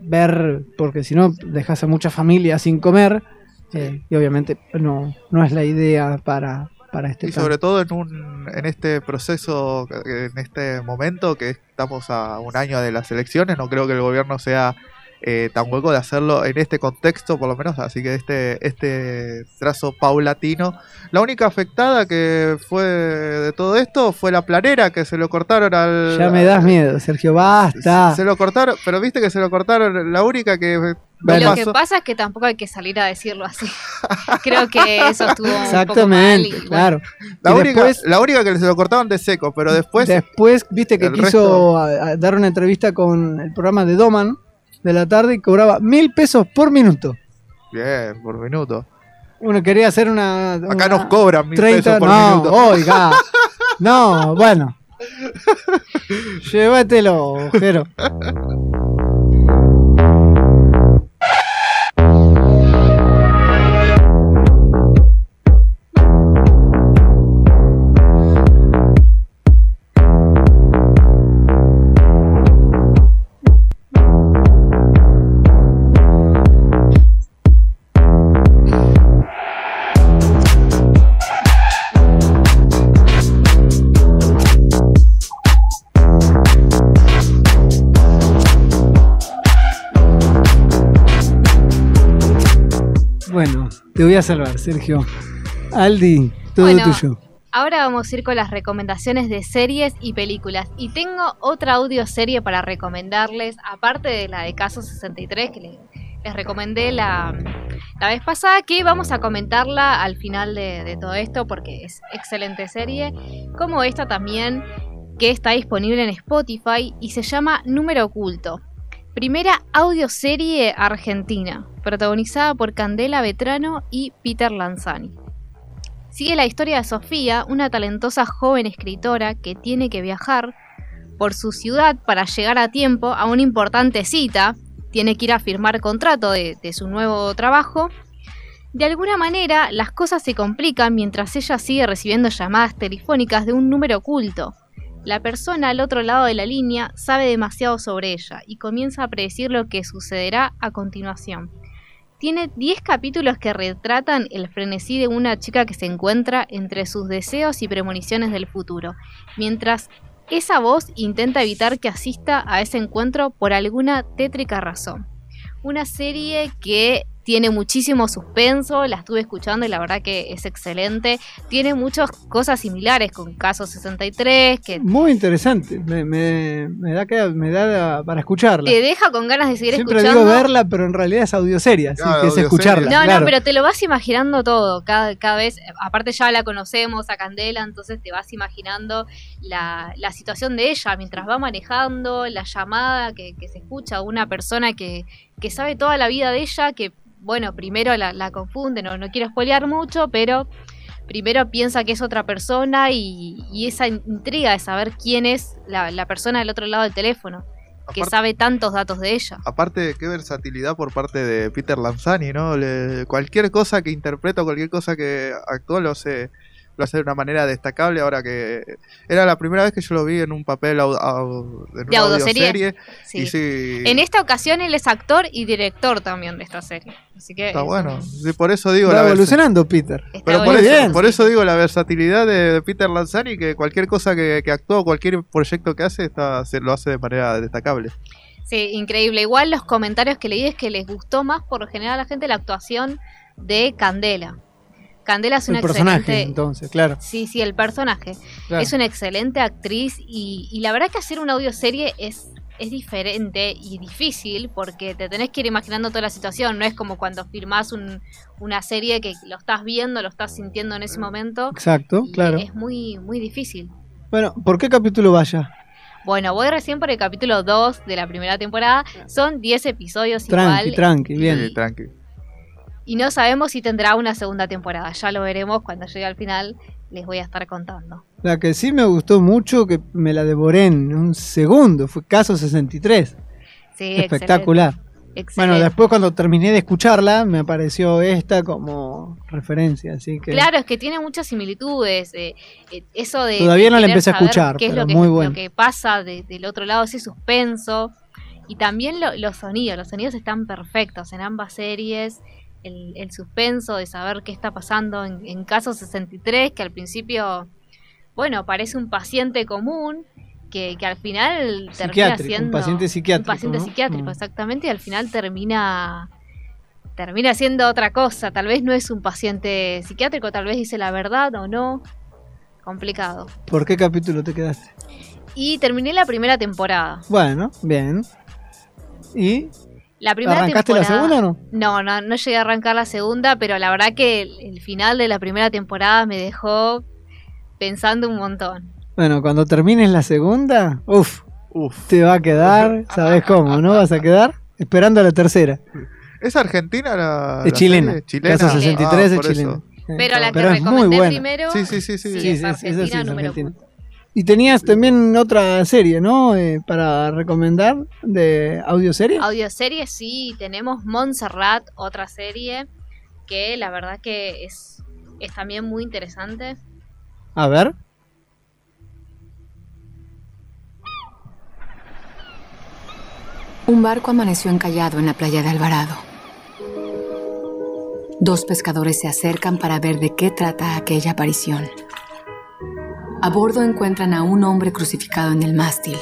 ver, porque si no dejas a muchas familias sin comer, eh, y obviamente no, no es la idea para, este y sobre todo en un en este proceso en este momento que estamos a un año de las elecciones no creo que el gobierno sea eh, tan hueco de hacerlo en este contexto por lo menos así que este este trazo paulatino la única afectada que fue de todo esto fue la planera que se lo cortaron al ya me das miedo Sergio basta se lo cortaron pero viste que se lo cortaron la única que lo que pasa es que tampoco hay que salir a decirlo así. Creo que eso estuvo Exactamente, un poco mal claro. La única, la única que se lo cortaron de seco, pero después. Después, viste que quiso dar una entrevista con el programa de Doman de la tarde y cobraba mil pesos por minuto. Bien, por minuto. Uno quería hacer una. Acá nos cobran mil pesos por no, minuto. Oiga. no, bueno. Llévatelo, Jero. Te voy a salvar, Sergio. Aldi, todo Bueno, tuyo. Ahora vamos a ir con las recomendaciones de series y películas. Y tengo otra audioserie para recomendarles, aparte de la de Caso 63 que le- les recomendé la, la vez pasada, que vamos a comentarla al final de, de todo esto porque es excelente serie. Como esta también, que está disponible en Spotify y se llama Número Oculto. Primera audioserie argentina, protagonizada por Candela Vetrano y Peter Lanzani. Sigue la historia de Sofía, una talentosa joven escritora que tiene que viajar por su ciudad para llegar a tiempo a una importante cita. Tiene que ir a firmar contrato de, de su nuevo trabajo. De alguna manera, las cosas se complican mientras ella sigue recibiendo llamadas telefónicas de un número oculto. La persona al otro lado de la línea sabe demasiado sobre ella y comienza a predecir lo que sucederá a continuación. Tiene 10 capítulos que retratan el frenesí de una chica que se encuentra entre sus deseos y premoniciones del futuro, mientras esa voz intenta evitar que asista a ese encuentro por alguna tétrica razón. Una serie que tiene muchísimo suspenso, la estuve escuchando y la verdad que es excelente. Tiene muchas cosas similares con Caso 63, que Muy interesante. Me, me- me da, que, me da para escucharla. te deja con ganas de seguir Siempre escuchando. digo verla, pero en realidad es audioserie, así Claro, que es escucharla. No, claro. no, pero te lo vas imaginando todo, cada, cada vez, aparte ya la conocemos a Candela, entonces te vas imaginando la, la situación de ella mientras va manejando, la llamada que, que se escucha a una persona que, que sabe toda la vida de ella, que bueno, primero la, la confunde, no, no quiero spoilear mucho, pero primero piensa que es otra persona y, y esa intriga de saber quién es la, la persona del otro lado del teléfono, que Aparte- sabe tantos datos de ella. Aparte, qué versatilidad por parte de Peter Lanzani, ¿no? Le- cualquier cosa que interpreta, cualquier cosa que actúa lo hace, lo hace de una manera destacable. Ahora que era la primera vez que yo lo vi en un papel au- au- en De audioserie. Sí. Y sí, En esta ocasión él es actor y director también de esta serie. Así que está eso bueno. Sí, por eso digo Va la evolucionando, Peter. está Pero por eso, por eso digo la versatilidad de, de Peter Lanzani, que cualquier cosa que, que actúa, cualquier proyecto que hace, está, se lo hace de manera destacable. Sí, increíble. Igual los comentarios que leí es que les gustó más por lo general a la gente la actuación de Candela. Candela es una El personaje, excelente. entonces, claro. Sí, sí, el personaje. claro. Es una excelente actriz y, y la verdad que hacer una audioserie es, es diferente y difícil porque te tenés que ir imaginando toda la situación. No es como cuando filmás un- una serie que lo estás viendo, lo estás sintiendo en ese momento. Exacto, claro. Es muy, muy difícil. Bueno, ¿por qué capítulo vaya? Bueno, voy recién por el capítulo 2 de la primera temporada. Son 10 episodios Tranqui, igual. tranqui, bien. Sí, tranqui. Y no sabemos si tendrá una segunda temporada. Ya lo veremos cuando llegue al final. Les voy a estar contando. La que sí me gustó mucho, que me la devoré en un segundo, fue Caso 63. Sí, Espectacular. excelente, Bueno, después cuando terminé de escucharla, me apareció esta como referencia, así que... Claro, es que tiene muchas similitudes. eh, eh, eso de. Todavía de no la empecé a escuchar, qué es pero lo que, muy lo bueno. que pasa de- del otro lado, ese suspenso. Y también lo- los sonidos. Los sonidos están perfectos en ambas series. El, el suspenso de saber qué está pasando en, en caso 63, que al principio, bueno, parece un paciente común. Que, que al final termina siendo un paciente psiquiátrico. un paciente ¿no? psiquiátrico, Mm. exactamente, y al final termina termina siendo otra cosa. Tal vez no es un paciente psiquiátrico, tal vez dice la verdad o no. Complicado. ¿Por qué capítulo te quedaste? Y terminé la primera temporada. Bueno, bien. ¿Y La primera arrancaste la temporada- segunda o no? No, no, no llegué a arrancar la segunda, pero la verdad que el, el final de la primera temporada me dejó pensando un montón. Bueno, cuando termines la segunda, uff, Uf. te va a quedar, ¿sabes cómo? ¿No vas a quedar? Esperando la tercera. ¿Es argentina la, Es la chilena. serie? ¿Chilena? Caso Chilena. 63 Ah, es por chilena. Pero la que pero recomendé primero Sí, sí, sí, sí. Sí, Sí, es sí, Argentina, es número argentina. punto. Y tenías también otra serie, ¿no? Eh, para recomendar de audioserie. Audioserie sí, tenemos Montserrat, otra serie que la verdad que es, es también muy interesante. A ver. Un barco amaneció encallado en la playa de Alvarado. Dos pescadores se acercan para ver de qué trata aquella aparición. A bordo encuentran a un hombre crucificado en el mástil,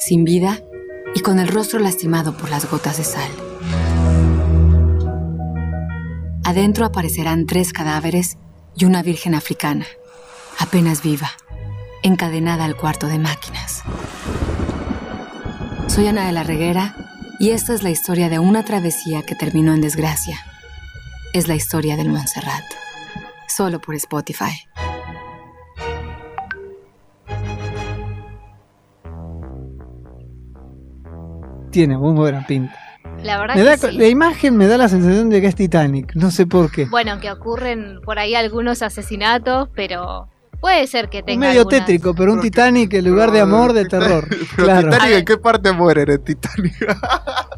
sin vida y con el rostro lastimado por las gotas de sal. Adentro aparecerán tres cadáveres y una virgen africana, apenas viva, encadenada al cuarto de máquinas. Soy Ana de la Reguera y esta es la historia de una travesía que terminó en desgracia. Es la historia del Montserrat. Solo por Spotify. Tiene muy buena pinta. La verdad Me que da, sí. La imagen me da la sensación de que es Titanic, no sé por qué. Bueno, que ocurren por ahí algunos asesinatos, pero puede ser que Un tenga medio algunas- tétrico, pero un Pero que- Titanic en lugar de amor, de terror. Claro. Titanic. ¿en qué parte mueren en Titanic?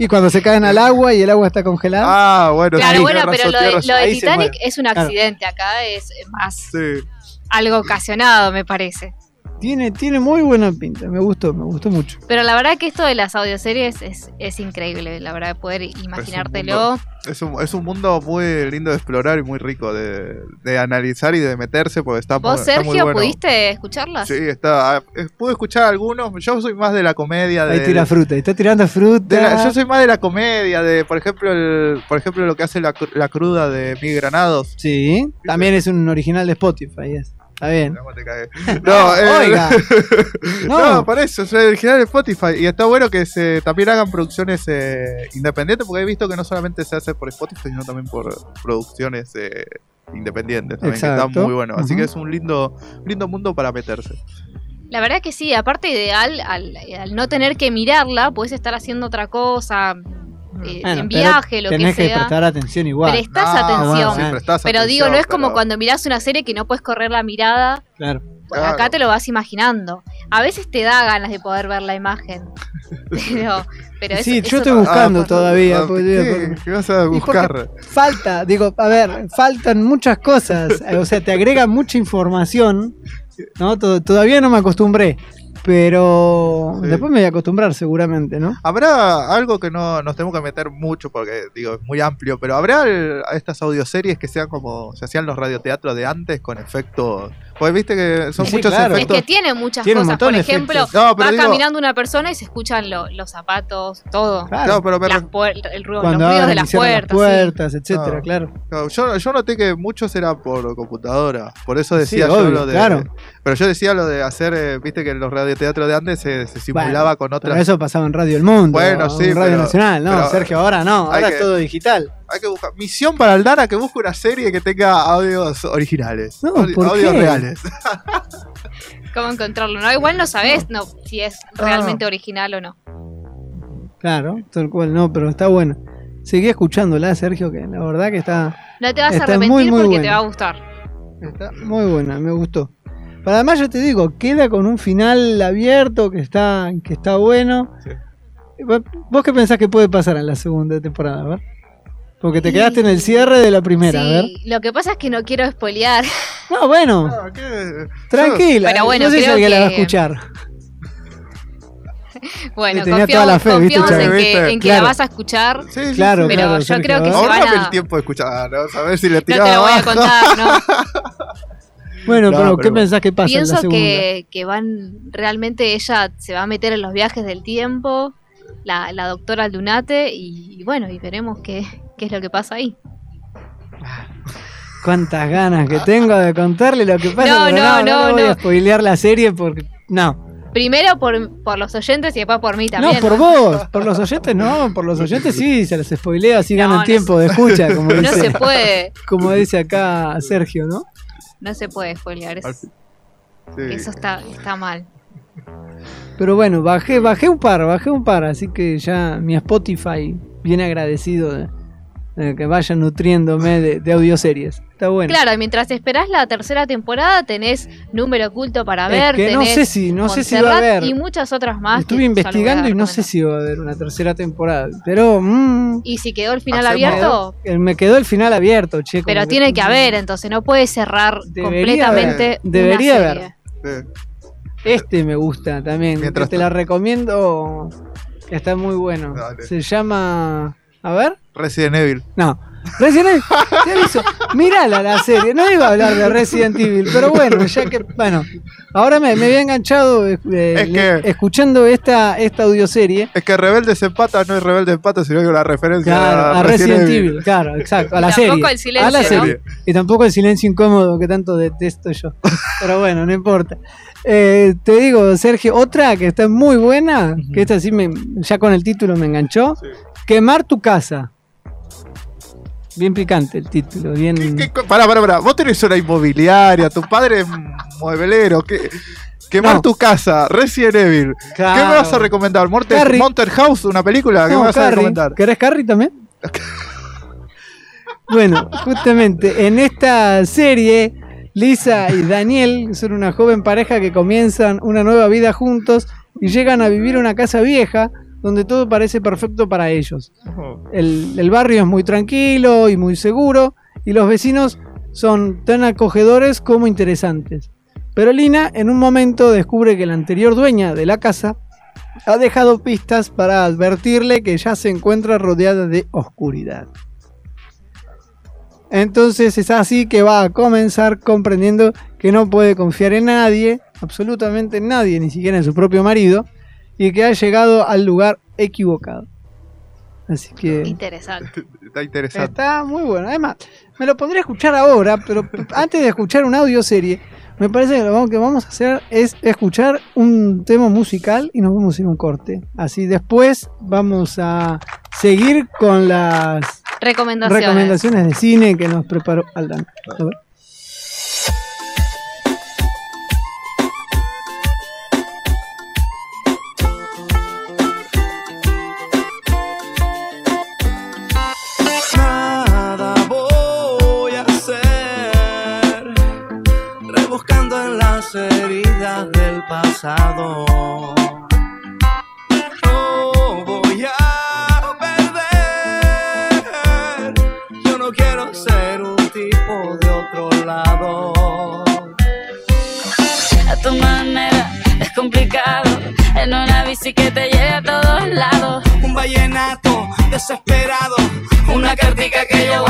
Y cuando se caen al agua y el agua está congelada. ah, bueno, Claro, sí, bueno, pero razón, lo de, lo de Titanic es un Claro. accidente acá, es más Sí. algo ocasionado, me parece. Tiene, tiene muy buena pinta, me gustó, me gustó mucho. Pero la verdad que esto de las audioseries es, es increíble, la verdad, poder imaginártelo. Es un, es un mundo muy lindo de explorar y muy rico de, de analizar y de meterse porque está, muy- ¿Vos, está muy Sergio, bueno. pudiste escucharlas? Sí, está. ah, eh, Pude escuchar algunos. Yo soy más de la comedia. De, Ahí tira fruta, está tirando fruta. de la- yo soy más de la comedia, de por ejemplo, el, por ejemplo lo que hace la, la cruda de Mi Granados. Sí, también es un original de Spotify, es. Está bien. No. No, eh, Oiga. No, No. por eso, soy original de Spotify. Y está bueno que se también hagan producciones eh, independientes, porque he visto que no solamente se hace por Spotify, sino también por producciones eh, independientes, también, que Exacto. están muy buenos. Así que es un lindo, lindo mundo para meterse. La verdad que sí, aparte ideal, al, al no tener que mirarla, puedes estar haciendo otra cosa, eh, Bueno, en viaje, lo que Tenés que, sea. prestar atención igual. Prestás No, atención. sí, prestás pero digo, no es como cuando mirás una serie que no puedes correr la mirada. Claro. Pues Claro. Acá te lo vas imaginando. A veces te da ganas de poder ver la imagen. Pero, pero eso- Sí, eso yo estoy buscando Ah, todavía. ah, pues, ¿qué? digo, ¿Qué vas a buscar? Falta, digo, a ver, faltan muchas cosas. O sea, te agrega mucha información. ¿no? To- Todavía no me acostumbré. Pero Sí. después me voy a acostumbrar seguramente, ¿no? ¿Habrá algo que no nos tenemos que meter mucho porque, digo, es muy amplio, pero habrá el- estas audioseries que sean como se hacían los radioteatros de antes con efectos? Porque viste que son Sí, muchos claro. Es efectos. que tiene muchas Tiene cosas. Por ejemplo. No, pero va digo- caminando una persona y se escuchan lo- los zapatos, todo. Claro. Pero me Las el ruido, Cuando los ruidos de las puertas. sí. puertas, etcétera, No. claro. claro, yo, yo noté que muchos eran por computadora. Por eso decía Sí, yo obvio, lo de. claro. Pero yo decía lo de hacer, eh, viste que en los radioteatros de antes se, se simulaba Bueno, con Pero otras. eso pasaba en Radio El Mundo, Bueno, en sí, Radio pero- Nacional. No, pero Sergio, ahora no, ahora que- es todo digital. Hay que buscar. Misión para Aldana que busque una serie que tenga audios originales. No, Audi- ¿por audios qué? reales. ¿Cómo encontrarlo? No, igual no sabés no, si es Ah. realmente original o no. Claro, tal cual, no, pero está bueno. Seguí escuchándola, Sergio, que la verdad que está, No te vas Está a arrepentir muy, muy porque te va a gustar. está muy buena, me gustó. Pero además yo te digo, queda con un final abierto que está, que está bueno. Sí. ¿Vos vos qué pensás que puede pasar en la segunda temporada? A ver. Porque te Y- quedaste en el cierre de la primera, a ver. Sí, lo que pasa es que no quiero spoilear. No, bueno, Ah, ¿qué? tranquila. Pero bueno, no sé si creo alguien la va a que- escuchar. Bueno, tenía confiamos, toda la fe, ¿viste, confiamos en que, ¿Viste? en que Claro. la vas a escuchar. Sí, sí, Claro, sí. Pero claro. yo Sergio, creo que a se van Ahorrame a... el tiempo de escuchar, ¿no? A ver si le No te tiraba lo voy a contar, ¿no? Bueno, No, pero, pero ¿qué bueno. pensás que pasa en la Pienso segunda? que, que van, realmente ella se va a meter en los viajes del tiempo, la, la doctora Lunate, y, y bueno, y veremos qué, qué es lo que pasa ahí. Cuántas ganas que tengo de contarle lo que pasa. No, no, no, no, le voy a no. spoilear la serie porque. No. Primero por, por los oyentes y después por mí No, también. por vos. Por los oyentes no. Por los oyentes sí, se les spoilea, así No, ganan no tiempo de escucha, como No dice, se puede, como dice acá Sergio, ¿no? no se puede spoilear, es-. Sí. eso está, está mal. Pero bueno, bajé, bajé un par, bajé un par, así que ya mi Spotify viene agradecido de, de que vayan nutriéndome de, de audioseries. Está bueno. Claro, mientras esperás la tercera temporada tenés número oculto para Es ver, que no tenés sé si, no sé si va a haber. y muchas otras más. Estuve investigando y no sé si va a haber una tercera temporada. Pero mm, Y si quedó el final abierto, eh, me quedó el final abierto, che. pero que- tiene que haber, entonces no puede cerrar Debería completamente. haber, una debería serie. haber. Este me gusta también. Mientras te la recomiendo. Está muy bueno. Dale. Se llama. A ver. Resident Evil. No. Resident Evil, mirala la serie. No iba a hablar de Resident Evil, pero bueno, ya que, bueno, ahora me, me había enganchado eh, Es le- que- escuchando esta, esta audioserie. Es que Rebelde se empata, no es Rebelde empata, sino que una referencia Claro, a, a Resident Evil, claro, exacto, a la Y serie. tampoco el silencio, a la ¿no? serie. Y tampoco el silencio incómodo que tanto detesto yo. Pero bueno, no importa. Eh, te digo, Sergio, otra que está muy buena, que esta sí me, ya con el título me enganchó. Quemar tu casa. Bien picante el título, bien. ¿Qué, qué- pará, pará, pará. Vos tenés una inmobiliaria, tu padre es mueblero. ¿qué? Quemar No. tu casa, Resident Evil. ¿Qué me vas a recomendar? Monster. Monster House, una película. ¿Qué me vas a recomendar? ¿Querés Carrie también? bueno, justamente en esta serie, Lisa y Daniel son una joven pareja que comienzan una nueva vida juntos y llegan a vivir una casa vieja donde todo parece perfecto para ellos. El, el barrio es muy tranquilo y muy seguro y los vecinos son tan acogedores como interesantes. Pero Lina en un momento descubre que la anterior dueña de la casa ha dejado pistas para advertirle que ya se encuentra rodeada de oscuridad. Entonces es así que va a comenzar comprendiendo que no puede confiar en nadie, absolutamente en nadie, ni siquiera en su propio marido, y que ha llegado al lugar equivocado. Así que Interesante. Está interesante. está muy bueno. Además, me lo pondré a escuchar ahora, pero antes de escuchar una audioserie, me parece que lo que vamos a hacer es escuchar un tema musical y nos vamos a ir a un corte. Así después vamos a seguir con las Recomendaciones. recomendaciones de cine que nos preparó Aldan. Pasado. No voy a perder, yo no quiero ser un tipo de otro lado. a tu manera es complicado en una bici que te lleve a todos lados Un vallenato desesperado, una cartica que yo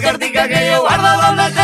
cartica que yo guardo donde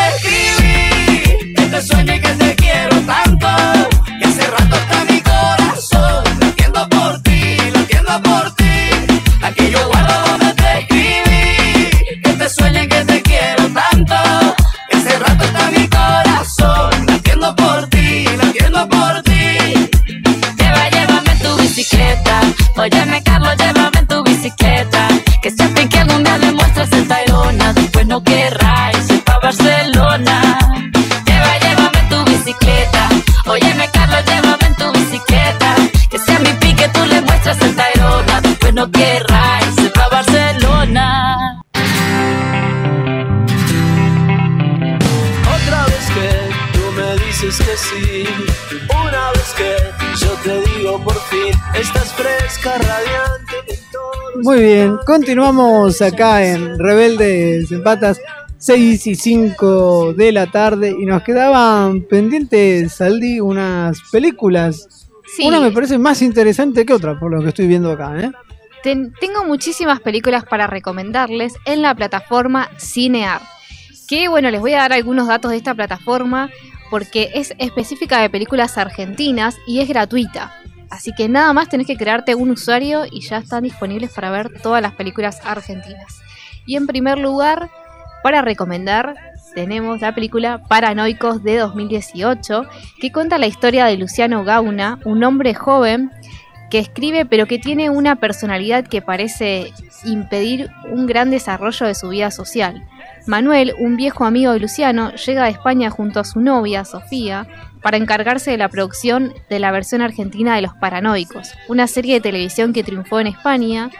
Muy bien, continuamos acá en Rebeldes en Patas, 6 y 5 de la tarde y nos quedaban pendientes, Saldi, unas películas. Sí. Una me parece más interesante que otra, por lo que estoy viendo acá, ¿eh? Ten- tengo muchísimas películas para recomendarles en la plataforma Cinear. Que bueno, les voy a dar algunos datos de esta plataforma porque es específica de películas argentinas y es gratuita. Así que nada más tenés que crearte un usuario y ya están disponibles para ver todas las películas argentinas. Y en primer lugar, para recomendar, tenemos la película Paranoicos de 2018, que cuenta la historia de Luciano Gauna, un hombre joven que escribe pero que tiene una personalidad que parece impedir un gran desarrollo de su vida social. Manuel, un viejo amigo de Luciano, llega a España junto a su novia, Sofía, para encargarse de la producción de la versión argentina de Los Paranoicos, una serie de televisión que triunfó en España.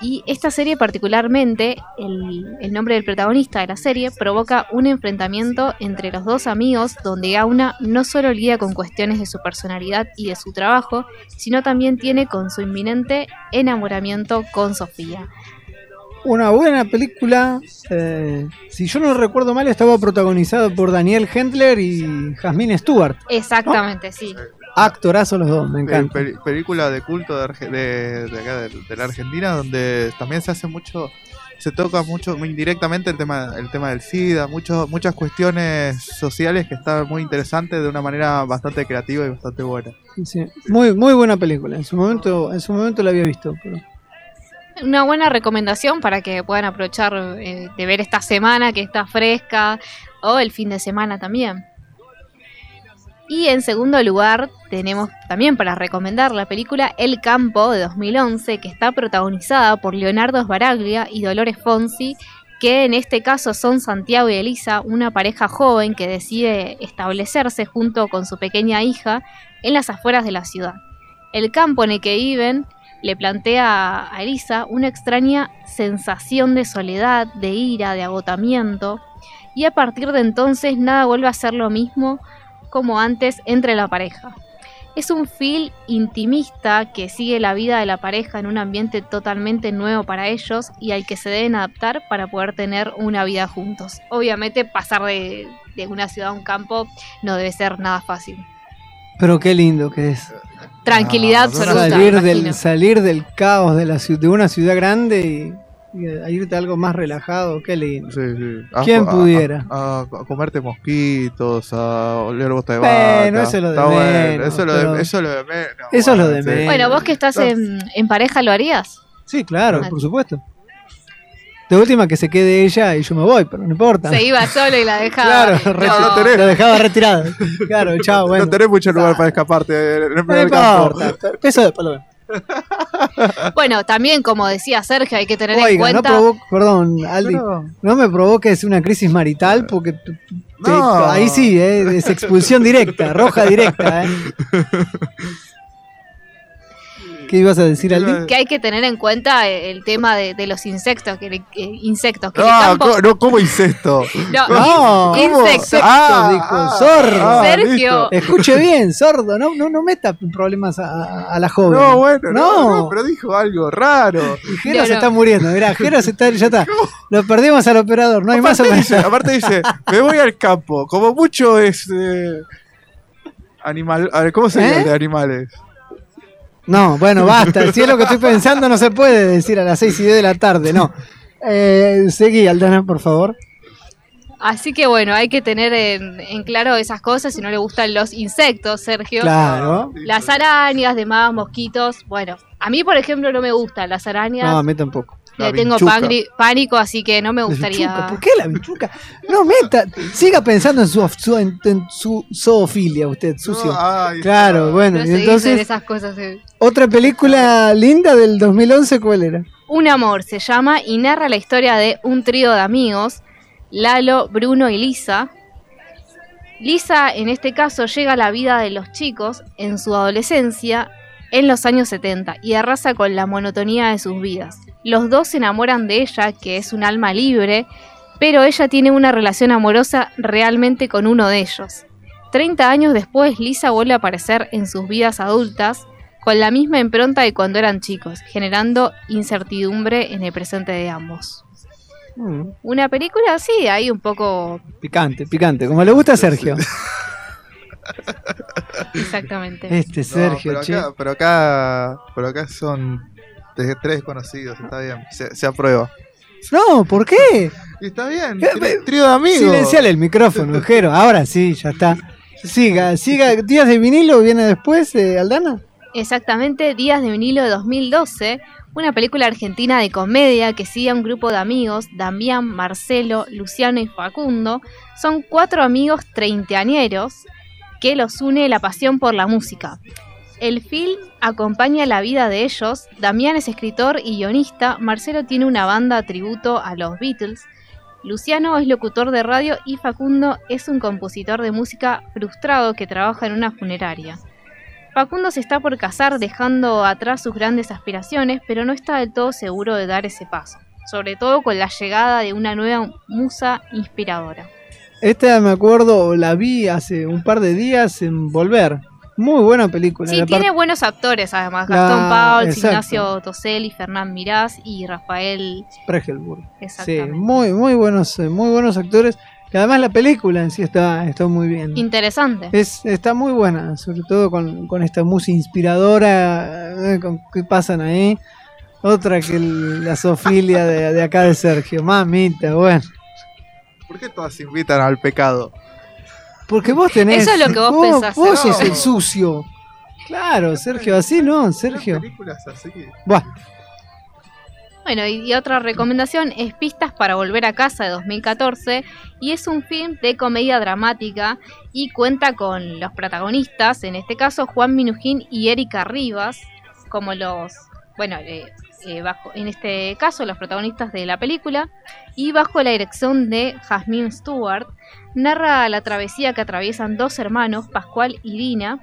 Y esta serie particularmente, el, nombre del protagonista de la serie, provoca un enfrentamiento entre los dos amigos donde Gauna no solo lidia con cuestiones de su personalidad y de su trabajo, sino también tiene con su inminente enamoramiento con Sofía. Una buena película, eh, si yo no recuerdo mal, estaba protagonizado por Daniel Hendler y Jasmine Stewart. Exactamente, sí. Actorazos los dos, me encanta. película de culto de, Arge- de, de acá, de, de la Argentina donde también se hace mucho se toca mucho muy indirectamente el tema el tema del SIDA mucho, muchas cuestiones sociales que están muy interesantes de una manera bastante creativa y bastante buena Sí, muy, muy buena película. En su momento, en su momento la había visto. pero- Una buena recomendación para que puedan aprovechar eh, de ver esta semana que está fresca o el fin de semana también. Y en segundo lugar tenemos también para recomendar la película El Campo de 2011 que está protagonizada por Leonardo Sbaraglia y Dolores Fonsi que en este caso son Santiago y Elisa, una pareja joven que decide establecerse junto con su pequeña hija en las afueras de la ciudad. El campo en el que viven le plantea a Elisa una extraña sensación de soledad, de ira, de agotamiento, y a partir de entonces nada vuelve a ser lo mismo como antes entre la pareja. Es un film intimista que sigue la vida de la pareja en un ambiente totalmente nuevo para ellos y al que se deben adaptar para poder tener una vida juntos. Obviamente pasar de, de una ciudad a un campo no debe ser nada fácil. Pero qué lindo que es. Tranquilidad Ah, absoluta. salir, del, salir del caos de, la, de una ciudad grande y, y a irte a algo más relajado. Qué lindo. Sí, sí. A- ¿Quién a- pudiera? A, a comerte mosquitos, a oler bosta de Bueno, vaca. eso es lo de bueno, menos, Eso, es lo de, eso es lo de menos. Eso es lo de sí. menos. Bueno, vos que estás en, en pareja, ¿lo harías? Sí, claro, por supuesto. De última que se quede ella y yo me voy, pero no importa. Se iba solo y la dejaba. Claro, No, no tenés. lo dejaba retirado. Claro, chao, bueno. No tenés mucho lugar para escaparte en el No del campo. importa. Eso después lo vemos. Bueno, también como decía Sergio, hay que tener en Oiga, no cuenta. provoque, perdón, Aldi, Pero- no me provoques una crisis marital porque te- No. ahí sí, eh, es expulsión directa, roja directa. Eh. ¿Qué ibas a decir, Aldi? que hay que tener en cuenta eh, el tema de, de los insectos, que, le- que- insectos, que el No, campo- co- no, incesto. no, No, in- ¿cómo? insectos. Ah, dijo, sordo. ah, Sergio. listo. Escuche bien, sordo, no, no, no meta problemas a, a la joven. No, bueno, no, no. no, pero dijo algo raro. Y Jero No, se no. está muriendo, mirá, Jero se está, ya está. Lo perdimos al operador, no hay más aparte, dice, operador. aparte dice, me voy al campo. Como mucho es eh, animal. A ver, ¿cómo se llama ¿Eh? de animales? No, bueno, basta. Si es lo que estoy pensando, no se puede decir a las 6 y 10 de la tarde, no. Eh, seguí, Aldana, por favor. Así que bueno, hay que tener en, en claro esas cosas si no le gustan los insectos, Sergio. Claro. Las arañas, demás, mosquitos. Bueno, a mí, por ejemplo, no me gustan las arañas. No, a mí tampoco. La Le tengo pánico, así que no me gustaría. bichuca, ¿Por qué la bichuca? No meta, siga pensando en su, su- en, en su zoofilia, usted, sucio. No, ay, Claro, bueno, No y entonces, esas cosas. eh. otra película linda del 2011, ¿cuál era? Un amor se llama y narra la historia de un trío de amigos, Lalo, Bruno y Lisa. Lisa, en este caso, llega a la vida de los chicos en su adolescencia en los años 70 y arrasa con la monotonía de sus vidas. Los dos se enamoran de ella, que es un alma libre, pero ella tiene una relación amorosa realmente con uno de ellos. 30 años después, Lisa vuelve a aparecer en sus vidas adultas con la misma impronta de cuando eran chicos, generando incertidumbre en el presente de ambos. Mm, Una película así, ahí un poco Picante, picante, como le gusta a Sergio. exactamente. Este No, Sergio, pero, che. acá, pero acá pero acá son de tres conocidos, está bien, se, se aprueba. No, ¿por qué? Está bien, Eh, tri- eh, trío de amigos. Silenciale el micrófono, Jero. Ahora sí, ya está. Siga, siga. Días de vinilo viene después, eh, Aldana. Exactamente, Días de vinilo de 2012, una película argentina de comedia que sigue a un grupo de amigos, Damián, Marcelo, Luciano y Facundo. Son cuatro amigos treintañeros que los une la pasión por la música. El film acompaña la vida de ellos. Damián es escritor y guionista. Marcelo tiene una banda tributo a los Beatles. Luciano es locutor de radio y Facundo es un compositor de música frustrado que trabaja en una funeraria. Facundo se está por casar dejando atrás sus grandes aspiraciones, pero no está del todo seguro de dar ese paso, sobre todo con la llegada de una nueva musa inspiradora. Esta me acuerdo, la vi hace un par de días en Volver. Muy buena película. Sí, tiene buenos actores además, La- Gastón exacto. Ignacio Toselli, Fernán Mirás y Rafael Pregelburg. Sí, exactamente. muy, muy buenos, eh, muy buenos actores. Que además la película en sí está, está muy bien. Interesante. Es, está muy buena, sobre todo con, con esta música inspiradora eh, con, que pasan ahí. Otra que el- la sofilia de, de acá de Sergio. Mamita, bueno. ¿Por qué todas invitan al pecado? Porque vos tenés. Eso es lo que vos pensás, Vos ¿no? sos el sucio. Claro, Sergio, así no, Sergio. películas así. Buah, Bueno, y, y otra recomendación es Pistas para Volver a Casa de 2014 y es un film de comedia dramática y cuenta con los protagonistas, en este caso Juan Minujín y Erika Rivas, como los, bueno, eh, eh, bajo, en este caso los protagonistas de la película y bajo la dirección de Jasmine Stewart, narra la travesía que atraviesan dos hermanos, Pascual y Dina,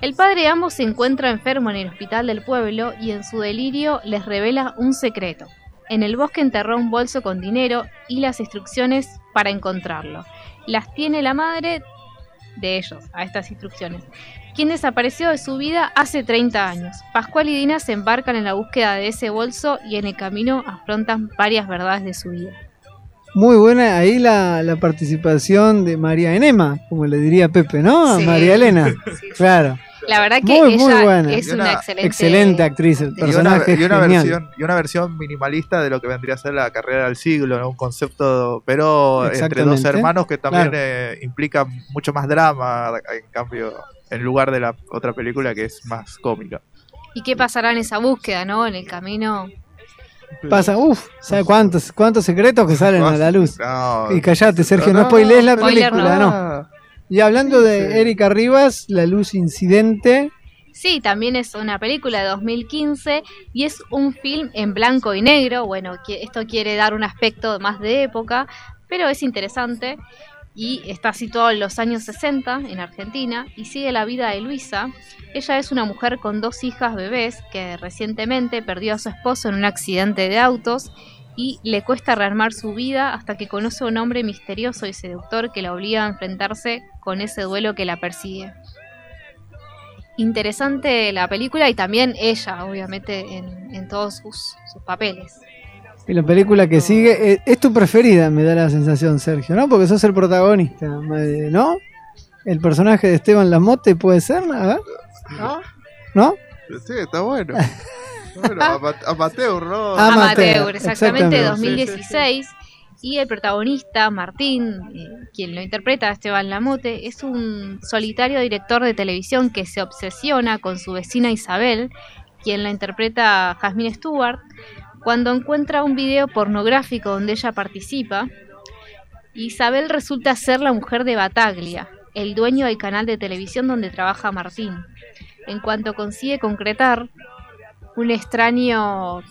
el padre de ambos se encuentra enfermo en el hospital del pueblo y en su delirio les revela un secreto. En el bosque enterró un bolso con dinero y las instrucciones para encontrarlo. Las tiene la madre de ellos, a estas instrucciones, quien desapareció de su vida hace 30 años. Pascual y Dina se embarcan en la búsqueda de ese bolso y en el camino afrontan varias verdades de su vida. Muy buena ahí la, la participación de María Enema, como le diría Pepe, ¿no? A Sí. María Elena. Claro. La verdad que Muy, muy buena. es una, una excelente, Excelente actriz, el Y una, personaje y una genial. versión y una versión minimalista de lo que vendría a ser la carrera del siglo, ¿no? un concepto, pero entre dos hermanos que también Claro. eh, implica mucho más drama, en cambio, en lugar de la otra película que es más cómica. ¿Y qué pasará en esa búsqueda, no? En el camino. Pasa, uff, ¿sabe cuántos, cuántos secretos que salen a la luz? No, Y callate, Sergio, no spoilees la película, no. no. Y hablando de. Erika Rivas, La Luz Incidente, Sí, también es una película de 2015 y es un film en blanco y negro. Bueno, que esto quiere dar un aspecto más de época, pero es interesante y está situado en los años 60 en Argentina y sigue la vida de Luisa. Ella es una mujer con dos hijas bebés que recientemente perdió a su esposo en un accidente de autos y le cuesta rearmar su vida hasta que conoce a un hombre misterioso y seductor que la obliga a enfrentarse con ese duelo que la persigue interesante la película y también ella, obviamente, en, todos sus, sus papeles. Y la película que sigue, eh, es tu preferida, me da la sensación, Sergio, ¿no? Porque sos el protagonista, ¿no? El personaje de Esteban Lamote puede ser, a ver, ¿No? ¿no? Sí, está bueno. bueno ama- amateur, ¿no? Amateur, Amateur, exactamente, exactamente. 2016. Y el protagonista, Martín, eh, quien lo interpreta, Esteban Lamote, es un solitario director de televisión que se obsesiona con su vecina Isabel, quien la interpreta Jasmine Stewart, cuando encuentra un video pornográfico donde ella participa. Isabel resulta ser la mujer de Bataglia, el dueño del canal de televisión donde trabaja Martín. En cuanto consigue concretar un extraño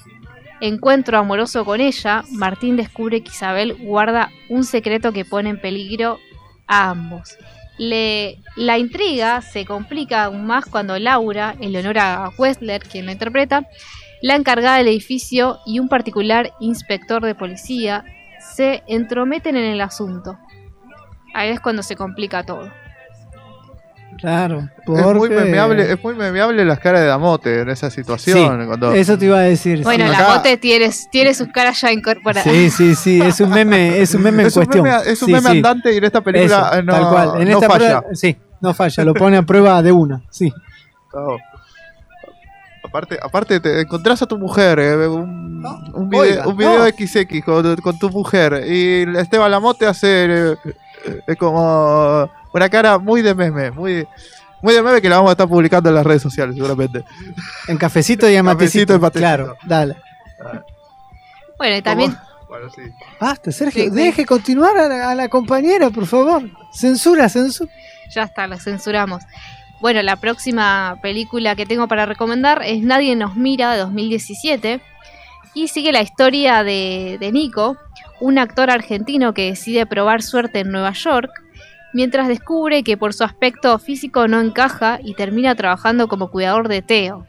encuentro amoroso con ella, Martín descubre que Isabel guarda un secreto que pone en peligro a ambos. La intriga se complica aún más cuando Laura, Eleonora Westler, quien la interpreta, la encargada del edificio y un particular inspector de policía se entrometen en el asunto. Ahí es cuando se complica todo. Claro, Es muy, porque... memeable, es muy memeable las caras de Damote en esa situación. Sí, cuando- Eso te iba a decir. Bueno, sí. bote tiene, tiene sus caras ya incorporadas. Sí, sí, sí, es un meme, es un meme en es un cuestión. meme, es un Sí, meme sí. andante y en esta película Eso, eh, no, tal cual. En no esta falla. prueba- sí, no falla, lo pone a prueba de una, sí. No. Aparte, aparte te encontrás a tu mujer, eh, un, un video, Oiga, un video no. XX con, con tu mujer y Esteban Lamote hace eh, eh, como una cara muy de meme, muy, muy de meme que la vamos a estar publicando en las redes sociales seguramente. En cafecito y en Cafecito matecito. y matecito. Claro, dale. Bueno, y también Bueno, sí. Basta, Sergio, Sí, sí. deje continuar a la, a la compañera, por favor. Censura, censura. ya está, lo censuramos. Bueno, la próxima película que tengo para recomendar es Nadie nos mira de 2017 y sigue la historia de, de Nico, un actor argentino que decide probar suerte en Nueva York, mientras descubre que por su aspecto físico no encaja y termina trabajando como cuidador de Teo,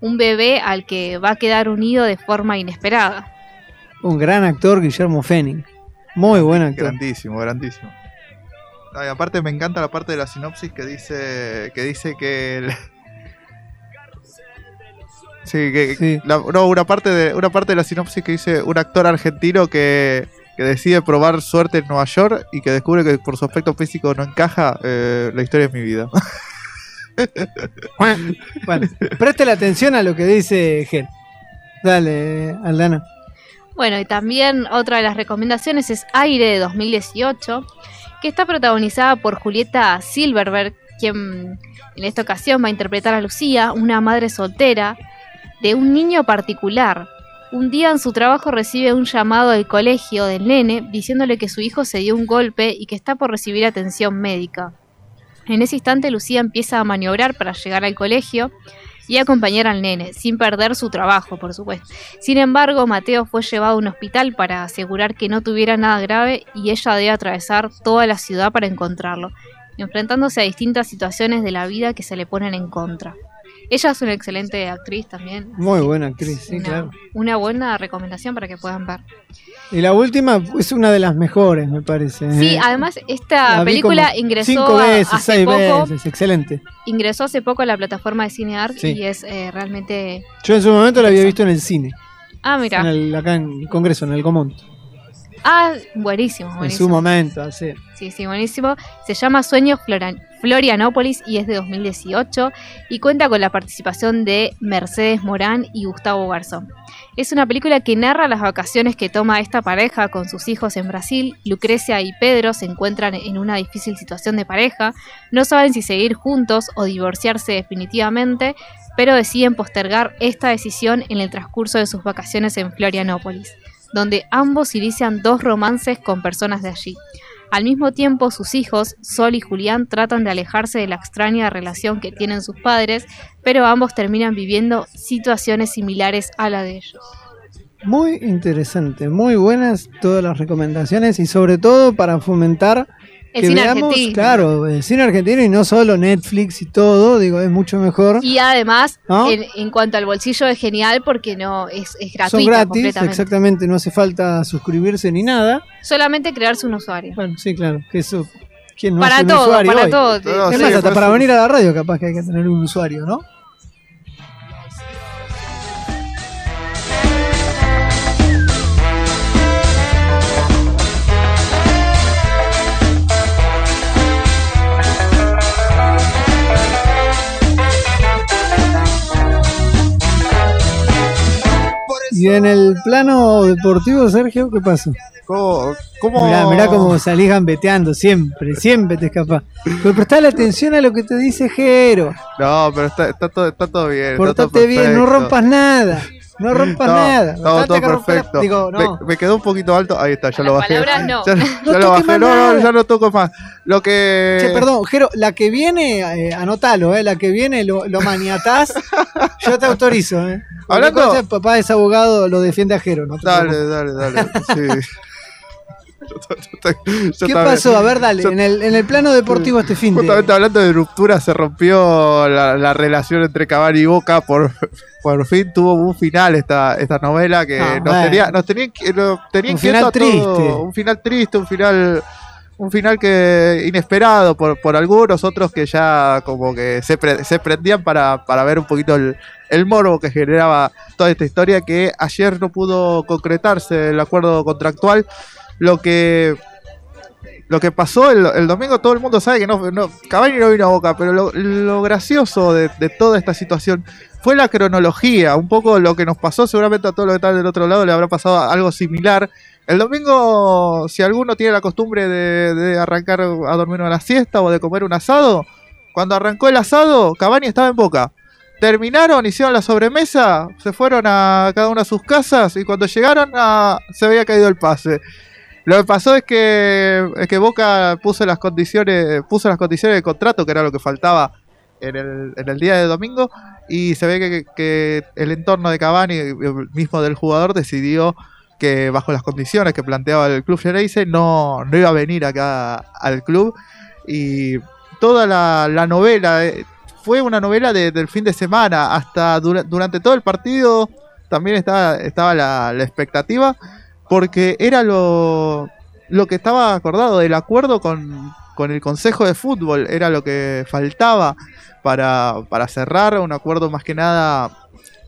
un bebé al que va a quedar unido de forma inesperada. Un gran actor, Guillermo Fenning. Muy buen actor. Grandísimo, grandísimo. Ay, aparte me encanta la parte de la sinopsis que dice que dice que el- Sí, que Sí. la- no, una parte de una parte de la sinopsis que dice un actor argentino que, que decide probar suerte en Nueva York y que descubre que por su aspecto físico no encaja, eh, la historia es mi vida. Bueno, preste la atención a lo que dice Gen. Dale, Aldana. Bueno, y también otra de las recomendaciones es Aire de 2018, que está protagonizada por Julieta Silverberg, quien en esta ocasión va a interpretar a Lucía, una madre soltera de un niño particular. Un día en su trabajo recibe un llamado del colegio del nene diciéndole que su hijo se dio un golpe y que está por recibir atención médica. En ese instante Lucía empieza a maniobrar para llegar al colegio y acompañar al nene, sin perder su trabajo, por supuesto. Sin embargo, Mateo fue llevado a un hospital para asegurar que no tuviera nada grave y ella debe atravesar toda la ciudad para encontrarlo, enfrentándose a distintas situaciones de la vida que se le ponen en contra. Ella es una excelente actriz también. Muy buena actriz, sí, una, claro. una buena recomendación para que puedan ver. Y la última es una de las mejores, me parece. Sí, ¿eh? además esta La película ingresó cinco veces, hace seis poco, veces, excelente. ingresó hace poco a la plataforma de Cineark Sí. y es eh, realmente Yo en su momento la había visto en el cine, Ah, mira. en el- acá en el Congreso, en el Comont. Ah, buenísimo, En su momento, sí. Sí, sí, buenísimo. Se llama Sueños Floran- Florianópolis y es de 2018 y cuenta con la participación de Mercedes Morán y Gustavo Garzón. Es una película que narra las vacaciones que toma esta pareja con sus hijos en Brasil. Lucrecia y Pedro se encuentran en una difícil situación de pareja, no saben si seguir juntos o divorciarse definitivamente, pero deciden postergar esta decisión en el transcurso de sus vacaciones en Florianópolis, donde ambos inician dos romances con personas de allí. Al mismo tiempo, sus hijos, Sol y Julián, tratan de alejarse de la extraña relación que tienen sus padres, pero ambos terminan viviendo situaciones similares a la de ellos. Muy interesante, muy buenas todas las recomendaciones y sobre todo para fomentar El que cine veamos, argentino. claro, el cine argentino y no solo Netflix y todo, digo, es mucho mejor. Y además, ¿No? en, en cuanto al bolsillo es genial porque no es, es Son gratuito gratis, completamente. exactamente, no hace falta suscribirse ni nada. Solamente crearse un usuario. Bueno, sí, claro, que eso, ¿quién no para hace un todo, usuario para hoy? todo. No, no, Es sí, más, hasta para venir a la radio capaz que hay que tener un usuario, ¿no? Y en el plano deportivo, Sergio, ¿qué pasa? ¿Cómo, cómo- Mirá, mirá cómo salís gambeteando, siempre, siempre te escapás. Pero prestale atención a lo que te dice Jero. No, pero está, está, todo, está todo bien. todo Portate bien, no rompas nada. No rompas No, nada. Todo perfecto. Digo, no. me, me quedó un poquito alto. Ahí está, ya lo bajé. palabras no. Ya, lo bajé. No, no, ya no toco más. Lo que. Che, perdón, Jero, la que viene, eh, anotalo, eh, la que viene lo, lo maniatás, yo te autorizo. Eh. Hablando- cosa, papá es abogado, lo defiende a Jero. No te Dale, preocupes. dale, dale. Sí. ¿Qué pasó? A ver, dale, en el, en el plano deportivo este fin. Justamente hablando de ruptura, se rompió la, la relación entre Cavani y Boca. Por, por fin tuvo un final esta, esta novela que Ah, nos, tenía, nos tenía, que- nos tenía Un final a triste. Un final triste, un final un final que inesperado por, por algunos, otros que ya como que se, pre- se prendían para, para ver un poquito el, el morbo que generaba toda esta historia, que ayer no pudo concretarse el acuerdo contractual, lo que... Lo que pasó el, domingo, todo el mundo sabe que no, no Cavani no vino a Boca, pero lo, lo gracioso de, toda esta situación fue la cronología, un poco lo que nos pasó, seguramente a todos los que están del otro lado le habrá pasado algo similar. El domingo, si alguno tiene la costumbre de, arrancar a dormir una siesta o de comer un asado, cuando arrancó el asado, Cavani estaba en Boca. Terminaron, hicieron la sobremesa, se fueron a cada una a sus casas y cuando llegaron a- se había caído el pase. Lo que pasó es que, es que Boca puso las condiciones, puso las condiciones del contrato, que era lo que faltaba en el, día de domingo, y se ve que, que el entorno de Cavani, mismo del jugador, decidió que bajo las condiciones que planteaba el club Gereise no, no iba a venir acá al club. Y toda la, la novela eh, fue una novela de- del fin de semana, hasta dura- durante todo el partido también estaba, estaba la expectativa, porque era lo, lo que estaba acordado, el acuerdo con, con el Consejo de Fútbol, era lo que faltaba para, para cerrar un acuerdo más que nada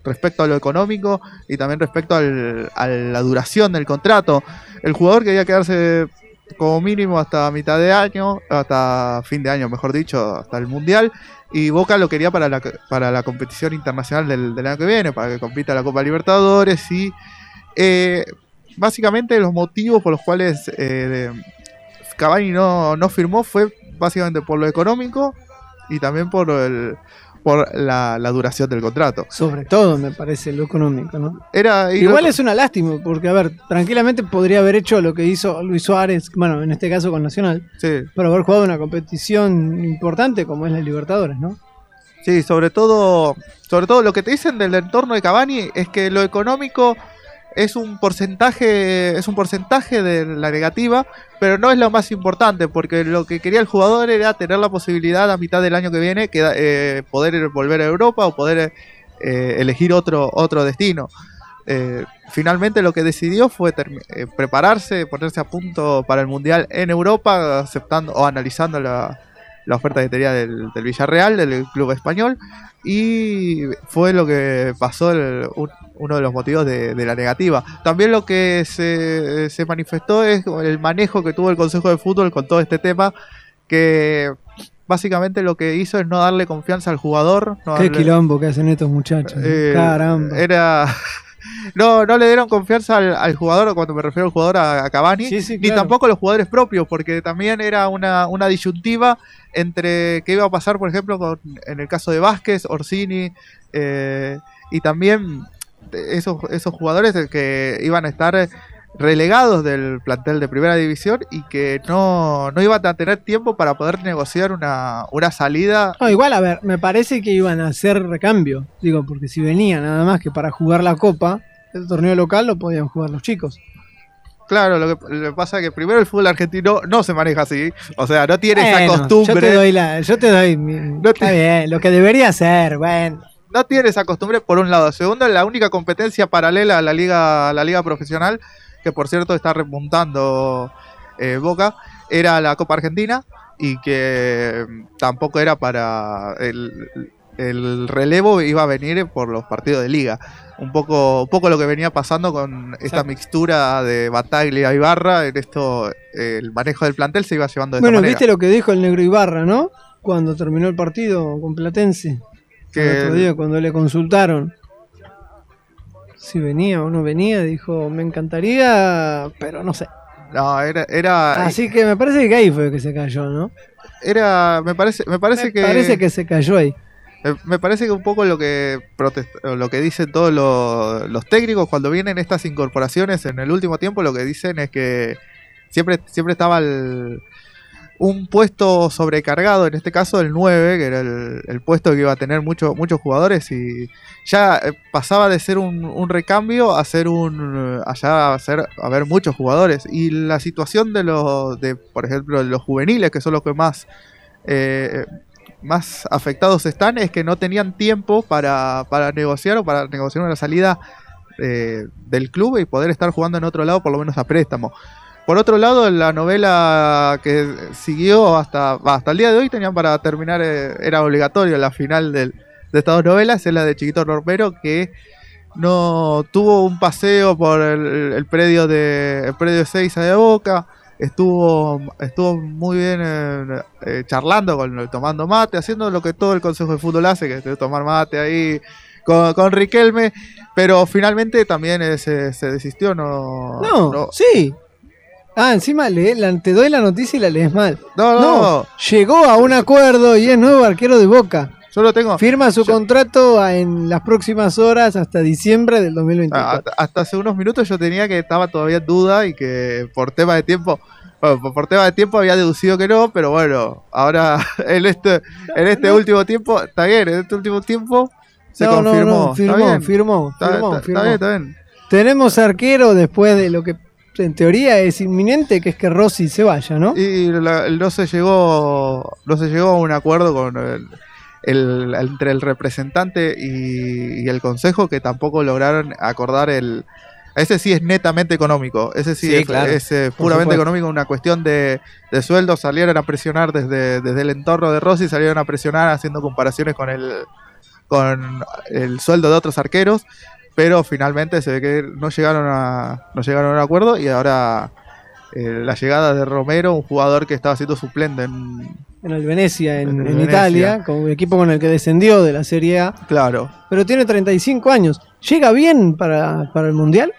respecto a lo económico y también respecto al- a la duración del contrato. El jugador quería quedarse como mínimo hasta mitad de año, hasta fin de año, mejor dicho, hasta el Mundial. Y Boca lo quería para la, para la competición internacional del, del año que viene, para que compita la Copa Libertadores. Y eh, básicamente los motivos por los cuales eh, Cavani no, no firmó fue básicamente por lo económico y también por el por la, la duración del contrato. Sobre todo, me parece, lo económico, ¿no? Era Igual lo- es una lástima, porque, a ver, tranquilamente podría haber hecho lo que hizo Luis Suárez, bueno, en este caso con Nacional, sí, pero haber jugado una competición importante como es la Libertadores, ¿no? Sí, sobre todo, sobre todo lo que te dicen del entorno de Cavani es que lo económico es un porcentaje, es un porcentaje de la negativa, pero no es lo más importante, porque lo que quería el jugador era tener la posibilidad a mitad del año que viene que, eh, poder volver a Europa o poder eh, elegir otro, otro destino. Eh, finalmente lo que decidió fue prepararse, ponerse a punto para el Mundial en Europa, aceptando o analizando la, la oferta que tenía del, Villarreal, del club español, y fue lo que pasó, el- uno de los motivos de, de la negativa. También lo que se, se manifestó es el manejo que tuvo el Consejo de Fútbol con todo este tema, que básicamente lo que hizo es no darle confianza al jugador. no Qué darle- quilombo que hacen estos muchachos. eh, Caramba. Era. No, no le dieron confianza al, al jugador, cuando me refiero al jugador a, a Cavani, Sí, sí, ni tampoco a los jugadores propios, porque también era una, una disyuntiva entre qué iba a pasar, por ejemplo, con, en el caso de Vázquez, Orsini, eh, y también esos, esos jugadores que iban a estar relegados del plantel de primera división y que no, no iban a tener tiempo para poder negociar una, una salida No, igual, a ver, me parece que iban a hacer recambio. Digo, porque si venía nada más que para jugar la Copa, el torneo local lo podían jugar los chicos. Claro, lo que, lo que pasa es que primero el fútbol argentino no se maneja así. O sea, no tiene Bueno, esa Yo te costumbre. doy la. Yo te doy. mi- te- Está bien, lo que debería ser, bueno. No tiene esa costumbre, por un lado. Segundo, la única competencia paralela a la liga, a la liga profesional, que por cierto está repuntando eh, Boca, era la Copa Argentina y que mm, tampoco era para. El, el relevo iba a venir por los partidos de liga. Un poco, un poco lo que venía pasando con esta Exacto. mixtura de Bataglia y Barra. En esto, el manejo del plantel se iba llevando de Bueno, esta manera. viste lo que dijo el negro Ibarra, ¿no? Cuando terminó el partido con Platense. Que El otro día, cuando le consultaron si venía o no venía, dijo: Me encantaría, pero no sé. no, era, era, Así que me parece que ahí fue que se cayó, ¿no? era, me parece, me parece me que parece que se cayó ahí. Me- Me parece que un poco lo que protest- o lo que dicen todos los, los técnicos cuando vienen estas incorporaciones en el último tiempo, lo que dicen es que siempre, siempre estaba el- un puesto sobrecargado, en este caso el 9, que era el, puesto que iba a tener muchos muchos jugadores y ya eh, pasaba de ser un, un recambio a ser un allá a ser a ver muchos jugadores y la situación de los de por ejemplo de los juveniles que son los que más eh, más afectados están es que no tenían tiempo para, para negociar o para negociar una salida eh, del club y poder estar jugando en otro lado por lo menos a préstamo. Por otro lado, la novela que siguió hasta, hasta el día de hoy tenían para terminar, eh, era obligatorio la final del, de estas dos novelas, es la de Chiquito Romero, que no tuvo un paseo por el, el predio de el predio Seiza de Boca, estuvo estuvo muy bien eh, eh, charlando con tomando mate, haciendo lo que todo el Consejo de Fútbol hace, que es tomar mate ahí con, con Riquelme, pero finalmente también eh, se, se desistió, no, No, sí. Ah, encima le, la- te doy la noticia y la lees mal. no, no, No, llegó a un acuerdo y es nuevo arquero de Boca. yo lo tengo. Firma su Yo- contrato a- en las próximas horas hasta diciembre del Ah, 2024. Hasta, hasta hace unos minutos yo tenía que estaba todavía en duda y que por tema de tiempo, bueno, por, tema de tiempo había deducido que no, pero bueno, ahora en este, en este no. último tiempo, está bien, en este último tiempo se no, confirmó. no, está firmó, bien, firmó, está, firmó, está- está firmó. bien, está bien. Tenemos arquero después de lo que en teoría es inminente, que es que Rossi se vaya, ¿no? Y la- no se llegó, no se llegó a un acuerdo con el, el- entre el representante y, y el consejo que tampoco lograron acordar el. Ese sí es netamente económico, ese sí, Sí, es, claro, es, eh, puramente económico, una cuestión de, de sueldo. Salieron a presionar desde, desde el entorno de Rossi, salieron a presionar haciendo comparaciones con el, con el sueldo de otros arqueros, pero finalmente se ve que no llegaron a, no llegaron a un acuerdo y ahora eh, la llegada de Romero, un jugador que estaba siendo suplente en, En el Venecia, en, En el en Venecia. Italia, con un equipo con el que descendió de la Serie A, claro, pero tiene 35 años. ¿Llega bien para, para el Mundial?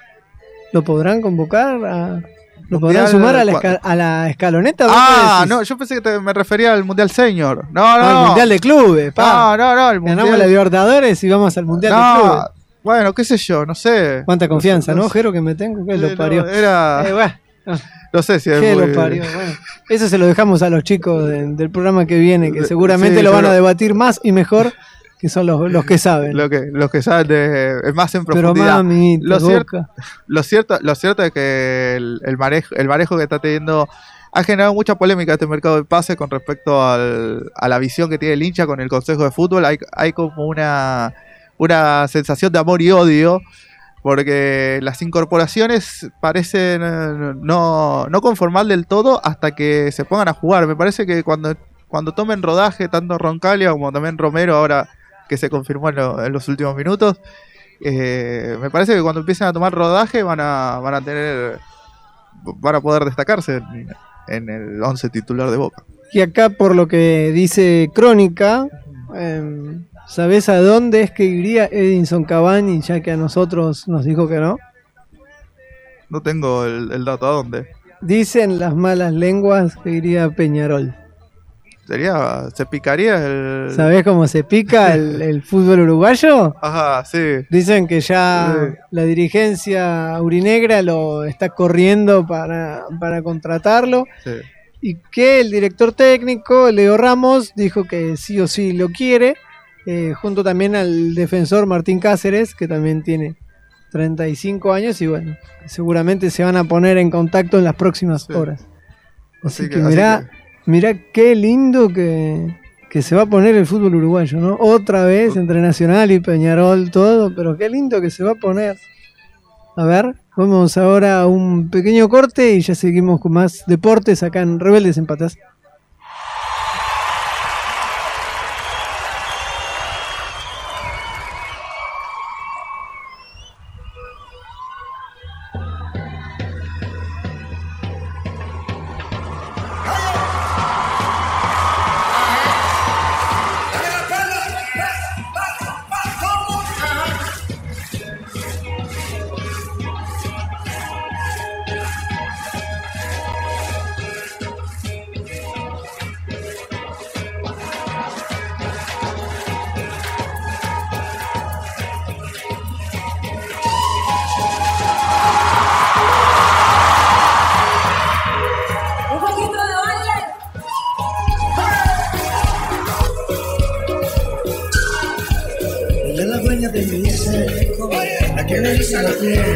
¿Lo podrán convocar? a- ¿Lo podrán Mundial, sumar a la, esca- a la escaloneta? ¿Vos Ah, no, yo pensé que te- me refería al Mundial Senior. No, no, no. Mundial de Clubes, pa. No, no, no, el Ganamos la Mundial. Libertadores y vamos al Mundial de Clubes. Bueno, qué sé yo, no sé. Cuánta confianza, no ¿no, sé. Jero, que me tengo? Que Eh, lo no, parió. era, Eh, bueno, no sé si es muy- lo parió. Bueno, eso se lo dejamos a los chicos de- del programa que viene, que Sí, seguramente lo van a debatir más y mejor, que son los, los que saben. Lo que, los que saben de, más en Pero profundidad. mami, Lo cier- boca. lo cierto, lo cierto es que el, el manejo, el manejo que está teniendo ha generado mucha polémica este mercado de pases con respecto al- a la visión que tiene el hincha con el Consejo de Fútbol. Hay, hay como una, una sensación de amor y odio porque las incorporaciones parecen eh, no, no conformar del todo hasta que se pongan a jugar. Me parece que cuando, cuando tomen rodaje, tanto Roncalia como también Romero, ahora que se confirmó en, lo- en los últimos minutos, eh, me parece que cuando empiecen a tomar rodaje van a, van a tener van a poder destacarse en, el 11 titular de Boca. Y acá, por lo que dice Crónica, eh, ¿sabés a dónde es que iría Edinson Cavani, ya que a nosotros nos dijo que no? No tengo el, el dato a dónde. Dicen las malas lenguas que iría a Peñarol. Sería se picaría el ¿Sabés cómo se pica el, el fútbol uruguayo? Ajá, sí. Dicen que ya Sí. la dirigencia aurinegra lo está corriendo para, para contratarlo sí. y que el director técnico, Leo Ramos, dijo que sí o sí lo quiere, eh, junto también al defensor Martín Cáceres, que también tiene 35 años y bueno, seguramente se van a poner en contacto en las próximas Sí. horas. Así, Así que, que- así mirá, mirá qué lindo que, que se va a poner el fútbol uruguayo, ¿no? Otra vez entre Nacional y Peñarol, todo, pero qué lindo que se va a poner. A ver, vamos ahora a un pequeño corte y ya seguimos con más deportes acá en Rebeldes en Patas. Hizo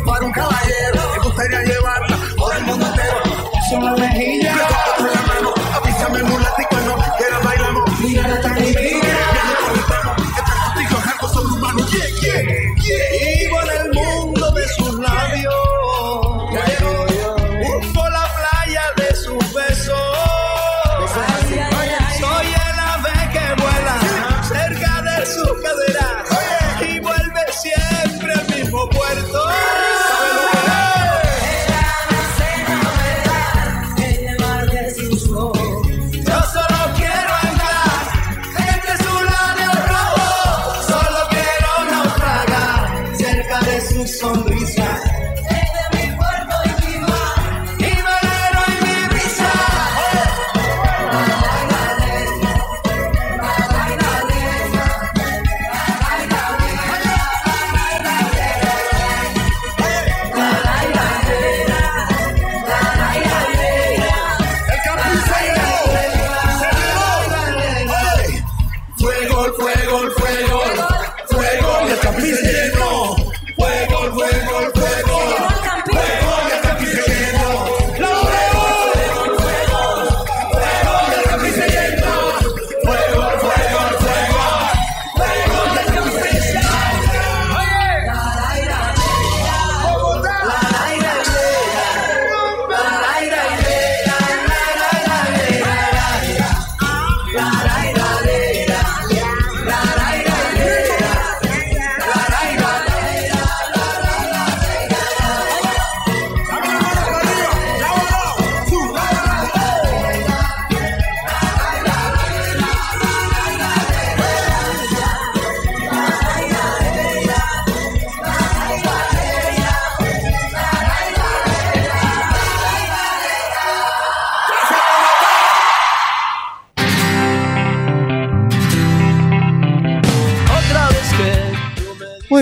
la reina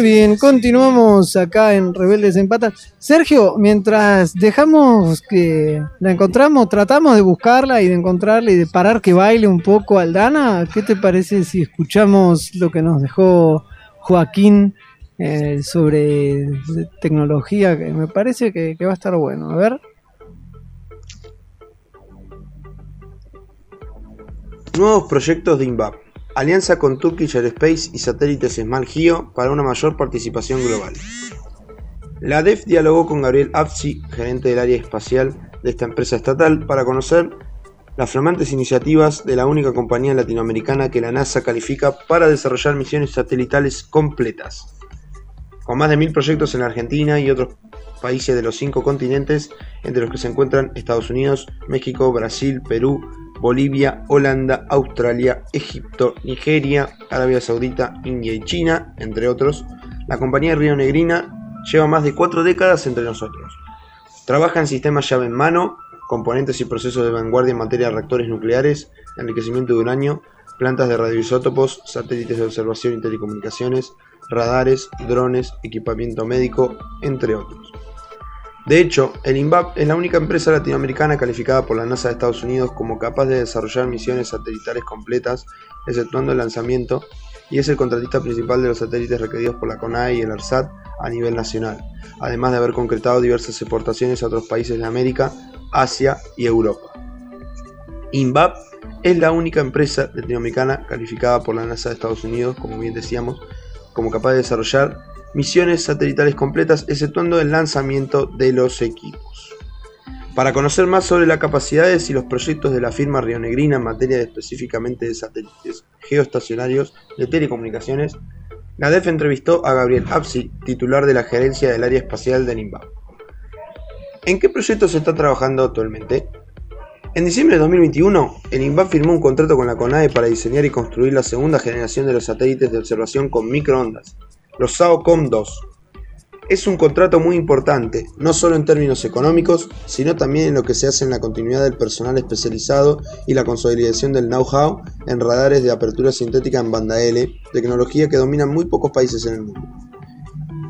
Muy bien, continuamos acá en Rebeldes en Patas. Sergio, mientras dejamos que la encontramos, tratamos de buscarla y de encontrarla y de parar que baile un poco Aldana, ¿qué te parece si escuchamos lo que nos dejó Joaquín eh, sobre tecnología? Que me parece que, que va a estar bueno. A ver. Nuevos proyectos de INVAP. Alianza con Turkish Aerospace y satélites Smart Geo para una mayor participación global. La DEF dialogó con Gabriel Afsi, gerente del área espacial de esta empresa estatal, para conocer las flamantes iniciativas de la única compañía latinoamericana que la NASA califica para desarrollar misiones satelitales completas. Con más de mil proyectos en la Argentina y otros países de los cinco continentes, entre los que se encuentran Estados Unidos, México, Brasil, Perú, Bolivia, Holanda, Australia, Egipto, Nigeria, Arabia Saudita, India y China, entre otros, la compañía Río Negrina lleva más de cuatro décadas entre nosotros. Trabaja en sistemas llave en mano, componentes y procesos de vanguardia en materia de reactores nucleares, enriquecimiento de uranio, plantas de radioisótopos, satélites de observación y telecomunicaciones, radares, drones, equipamiento médico, entre otros. De hecho, el INVAP es la única empresa latinoamericana calificada por la NASA de Estados Unidos como capaz de desarrollar misiones satelitales completas, exceptuando el lanzamiento, y es el contratista principal de los satélites requeridos por la CONAE y el ARSAT a nivel nacional, además de haber concretado diversas exportaciones a otros países de América, Asia y Europa. INVAP es la única empresa latinoamericana calificada por la NASA de Estados Unidos, como bien decíamos, como capaz de desarrollar misiones satelitales completas, exceptuando el lanzamiento de los equipos. Para conocer más sobre las capacidades y los proyectos de la firma rionegrina en materia específicamente de satélites geoestacionarios de telecomunicaciones, la DEF entrevistó a Gabriel Apsi, titular de la gerencia del área espacial de NIMBA. ¿En qué proyectos se está trabajando actualmente? En diciembre de 2021, el INVAP firmó un contrato con la CONAE para diseñar y construir la segunda generación de los satélites de observación con microondas, los SAOCOM-2. Es un contrato muy importante, no solo en términos económicos, sino también en lo que se hace en la continuidad del personal especializado y la consolidación del know-how en radares de apertura sintética en banda L, tecnología que dominan muy pocos países en el mundo.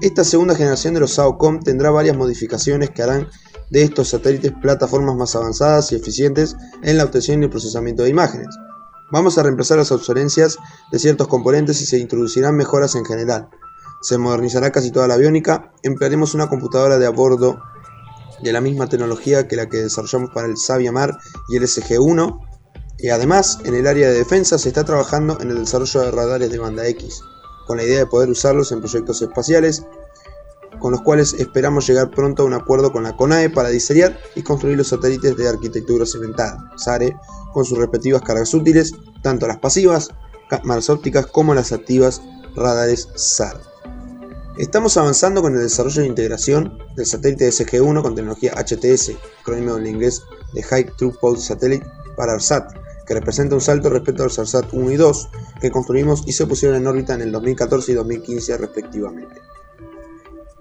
Esta segunda generación de los SAOCOM tendrá varias modificaciones que harán de estos satélites plataformas más avanzadas y eficientes en la obtención y el procesamiento de imágenes. Vamos a reemplazar las obsolencias de ciertos componentes y se introducirán mejoras en general, se modernizará casi toda la aviónica, emplearemos una computadora de a bordo de la misma tecnología que la que desarrollamos para el Saviamar y el SG-1, y además en el área de defensa se está trabajando en el desarrollo de radares de banda X, con la idea de poder usarlos en proyectos espaciales, con los cuales esperamos llegar pronto a un acuerdo con la CONAE para diseñar y construir los satélites de arquitectura cementada, SARE, con sus respectivas cargas útiles, tanto las pasivas, cámaras ópticas, como las activas, radares SAR. Estamos avanzando con el desarrollo e integración del satélite SG-1 con tecnología HTS, acrónimo en inglés de High Throughput Satellite para ARSAT, que representa un salto respecto a los ARSAT 1 y 2 que construimos y se pusieron en órbita en el 2014 y 2015 respectivamente.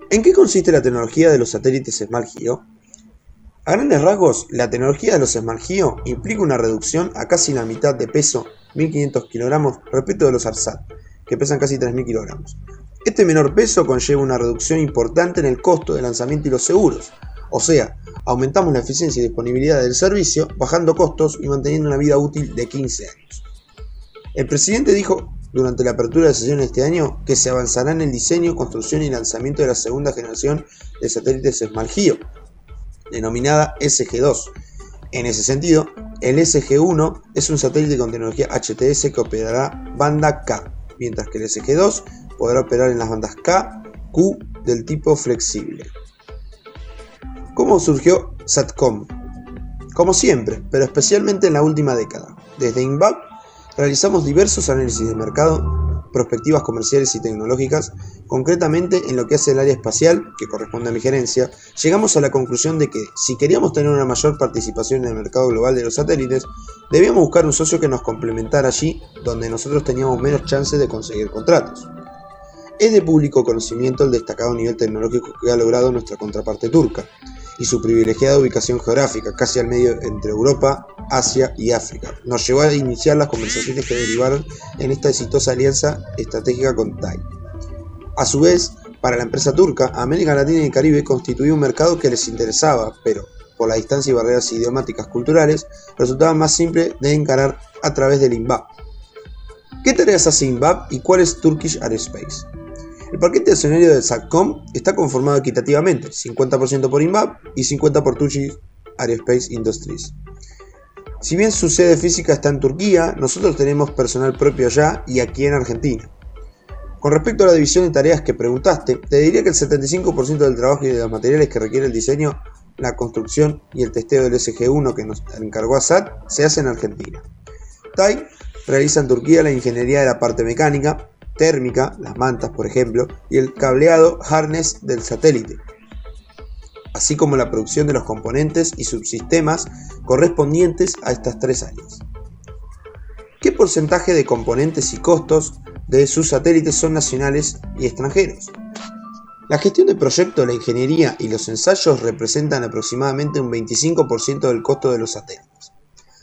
¿En qué consiste la tecnología de los satélites Smart Geo? A grandes rasgos, la tecnología de los Smart Geo implica una reducción a casi la mitad de peso, 1500 kg, respecto de los ARSAT, que pesan casi 3000 kg, este menor peso conlleva una reducción importante en el costo de lanzamiento y los seguros, o sea, aumentamos la eficiencia y disponibilidad del servicio, bajando costos y manteniendo una vida útil de 15 años. El presidente dijo durante la apertura de sesión este año que se avanzará en el diseño, construcción y lanzamiento de la segunda generación de satélites SmartGeo, denominada SG2. En ese sentido, el SG1 es un satélite con tecnología HTS que operará banda K, mientras que el SG2 podrá operar en las bandas K, Q del tipo flexible. ¿Cómo surgió SATCOM? Como siempre, pero especialmente en la última década. Desde INVAP realizamos diversos análisis de mercado, perspectivas comerciales y tecnológicas, concretamente en lo que hace el área espacial, que corresponde a mi gerencia, llegamos a la conclusión de que si queríamos tener una mayor participación en el mercado global de los satélites, debíamos buscar un socio que nos complementara allí donde nosotros teníamos menos chances de conseguir contratos. Es de público conocimiento el destacado nivel tecnológico que ha logrado nuestra contraparte turca y su privilegiada ubicación geográfica, casi al medio entre Europa, Asia y África. Nos llevó a iniciar las conversaciones que derivaron en esta exitosa alianza estratégica con TAI. A su vez, para la empresa turca, América Latina y el Caribe constituía un mercado que les interesaba, pero por la distancia y barreras idiomáticas culturales, resultaba más simple de encarar a través del INVAP. ¿Qué tareas hace INVAP y cuál es Turkish Aerospace? El paquete accionario de SATCOM está conformado equitativamente, 50% por INVAP y 50% por Turkish Aerospace Industries. Si bien su sede física está en Turquía, nosotros tenemos personal propio allá y aquí en Argentina. Con respecto a la división de tareas que preguntaste, te diría que el 75% del trabajo y de los materiales que requiere el diseño, la construcción y el testeo del SG1 que nos encargó ASAT se hace en Argentina. TAI realiza en Turquía la ingeniería de la parte mecánica, térmica, las mantas por ejemplo, y el cableado harness del satélite, así como la producción de los componentes y subsistemas correspondientes a estas tres áreas. ¿Qué porcentaje de componentes y costos de sus satélites son nacionales y extranjeros? La gestión del proyecto, la ingeniería y los ensayos representan aproximadamente un 25% del costo de los satélites.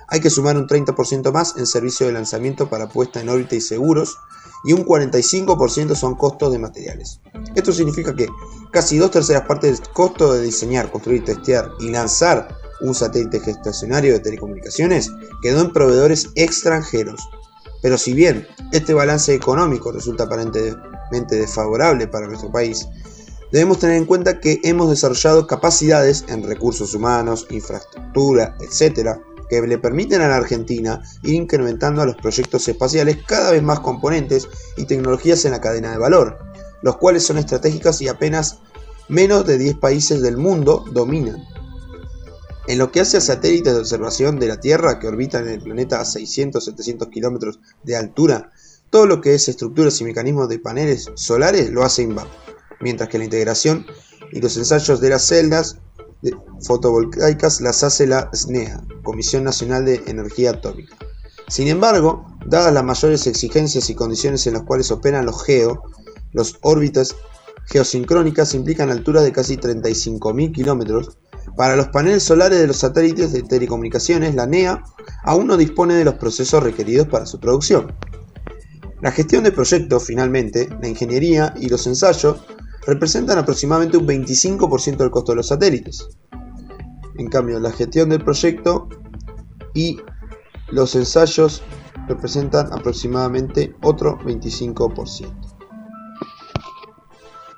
hay que sumar un 30% más en servicio de lanzamiento para puesta en órbita y seguros, y un 45% son costos de materiales. Esto significa que casi dos terceras partes del costo de diseñar, construir, testear y lanzar un satélite gestacionario de telecomunicaciones quedó en proveedores extranjeros. Pero si bien este balance económico resulta aparentemente desfavorable para nuestro país, debemos tener en cuenta que hemos desarrollado capacidades en recursos humanos, infraestructura, etc., que le permiten a la Argentina ir incrementando a los proyectos espaciales cada vez más componentes y tecnologías en la cadena de valor, los cuales son estratégicas y apenas menos de 10 países del mundo dominan. En lo que hace a satélites de observación de la Tierra que orbitan en el planeta a 600-700 kilómetros de altura, todo lo que es estructuras y mecanismos de paneles solares lo hace INVAP, mientras que la integración y los ensayos de las celdas fotovoltaicas las hace la SNEA, Comisión Nacional de Energía Atómica. Sin embargo, dadas las mayores exigencias y condiciones en las cuales operan los GEO, los órbitas geosincrónicas implican alturas de casi 35.000 kilómetros. Para los paneles solares de los satélites de telecomunicaciones, la NEA aún no dispone de los procesos requeridos para su producción. La gestión de proyectos, finalmente, la ingeniería y los ensayos representan aproximadamente un 25% del costo de los satélites. En cambio, la gestión del proyecto y los ensayos representan aproximadamente otro 25%.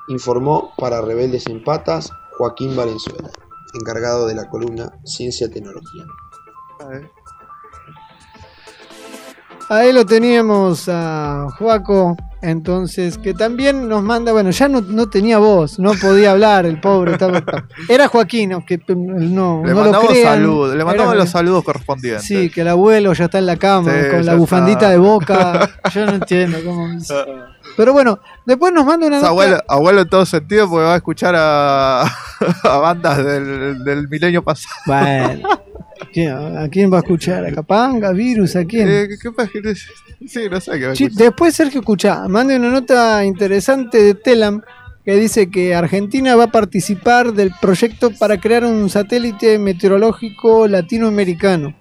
Informó para Rebeldes en Patas Joaquín Valenzuela, encargado de la columna Ciencia Tecnología. Ahí lo teníamos a Joaco, entonces, que también nos manda, bueno, ya no, no tenía voz, no podía hablar, el pobre. Estaba, era Joaquín, que no, Le no lo mandamos crean. saludos, le mandamos Era- los saludos correspondientes. Sí, que el abuelo ya está en la cama, Sí, con la bufandita está. de boca. Yo no entiendo cómo. Pero bueno, después nos manda una abuelo, abuelo en todo sentido porque va a escuchar a, a bandas del, del milenio pasado. Bueno, ¿quién- ¿a quién va a escuchar? ¿A Capanga, Virus? ¿A quién? Eh, sí, no sé qué va a escuchar. después Sergio escucha, mande una nota interesante de Telam que dice que Argentina va a participar del proyecto para crear un satélite meteorológico latinoamericano.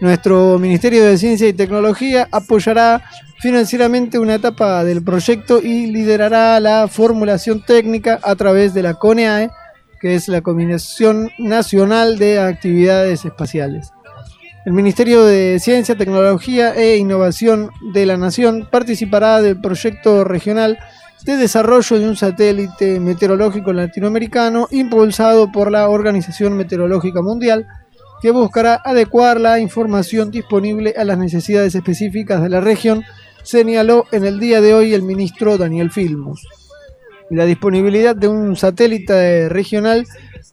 Nuestro Ministerio de Ciencia y Tecnología apoyará financieramente una etapa del proyecto y liderará la formulación técnica a través de la CONEAE, que es la Combinación Nacional de Actividades Espaciales. El Ministerio de Ciencia, Tecnología e Innovación de la Nación participará del proyecto regional de desarrollo de un satélite meteorológico latinoamericano impulsado por la Organización Meteorológica Mundial, que buscará adecuar la información disponible a las necesidades específicas de la región, señaló en el día de hoy el ministro Daniel Filmus. La disponibilidad de un satélite regional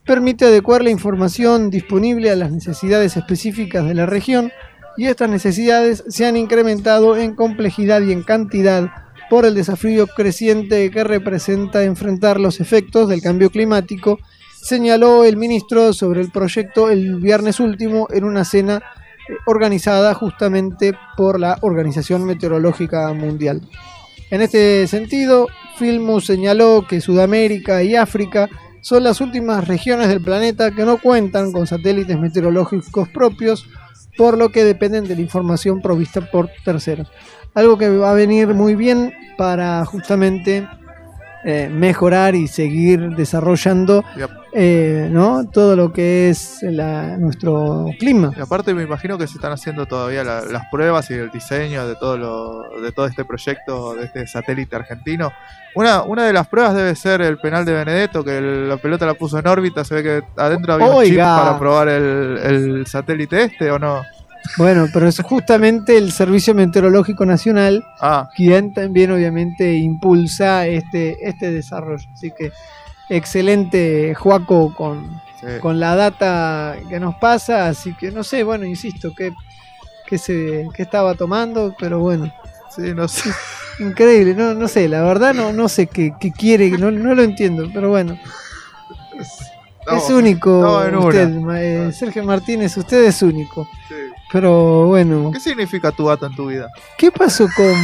permite adecuar la información disponible a las necesidades específicas de la región y estas necesidades se han incrementado en complejidad y en cantidad por el desafío creciente que representa enfrentar los efectos del cambio climático, señaló el ministro sobre el proyecto el viernes último en una cena eh, organizada justamente por la Organización Meteorológica Mundial. En este sentido, Filmus señaló que Sudamérica y África son las últimas regiones del planeta que no cuentan con satélites meteorológicos propios, por lo que dependen de la información provista por terceros. Algo que va a venir muy bien para justamente eh, mejorar y seguir desarrollando Yep. eh, ¿no? todo lo que es la- nuestro clima. Y aparte me imagino que se están haciendo todavía la- las pruebas y el diseño de todo lo, de todo este proyecto, de este satélite argentino. Una, una de las pruebas debe ser el penal de Benedetto, que el- la pelota la puso en órbita, se ve que adentro había un chip para probar el, el satélite este o no. Bueno, pero es justamente el Servicio Meteorológico Nacional Ah, quien también obviamente impulsa este, este desarrollo. Así que excelente Juaco con, sí. con la data que nos pasa, así que no sé, bueno, insisto, que, que se que estaba tomando, pero bueno, Sí, no sé. increíble, no, no sé, la verdad no, no sé qué, qué quiere, no, no lo entiendo, pero bueno, Es único usted, eh, Sergio Martínez, usted es único, Sí. pero bueno, ¿Qué significa tu gato en tu vida? ¿qué pasó con...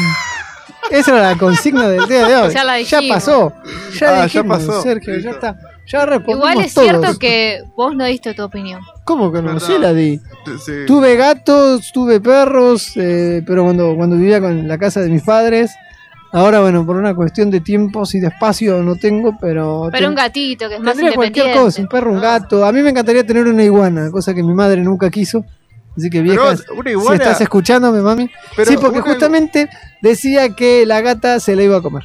Esa era la consigna del día de hoy. Ya la dijimos. pasó. Ya Ah, ya dijimos, pasó. Sergio, ya está. Ya respondimos Igual es todos. cierto que vos no diste tu opinión. ¿Cómo que no? ¿Verdad? Sí la di. Sí. Tuve gatos, tuve perros, eh, pero cuando, cuando vivía con la casa de mis padres. Ahora, bueno, por una cuestión de tiempos y de espacio no tengo, pero... Pero ten- un gatito que es más tendría cualquier independiente. cosa, un perro, un gato. A mí me encantaría tener una iguana, cosa que mi madre nunca quiso. Así que una si estás escuchándome, mami. pero sí, porque una- justamente decía que la gata se la iba a comer.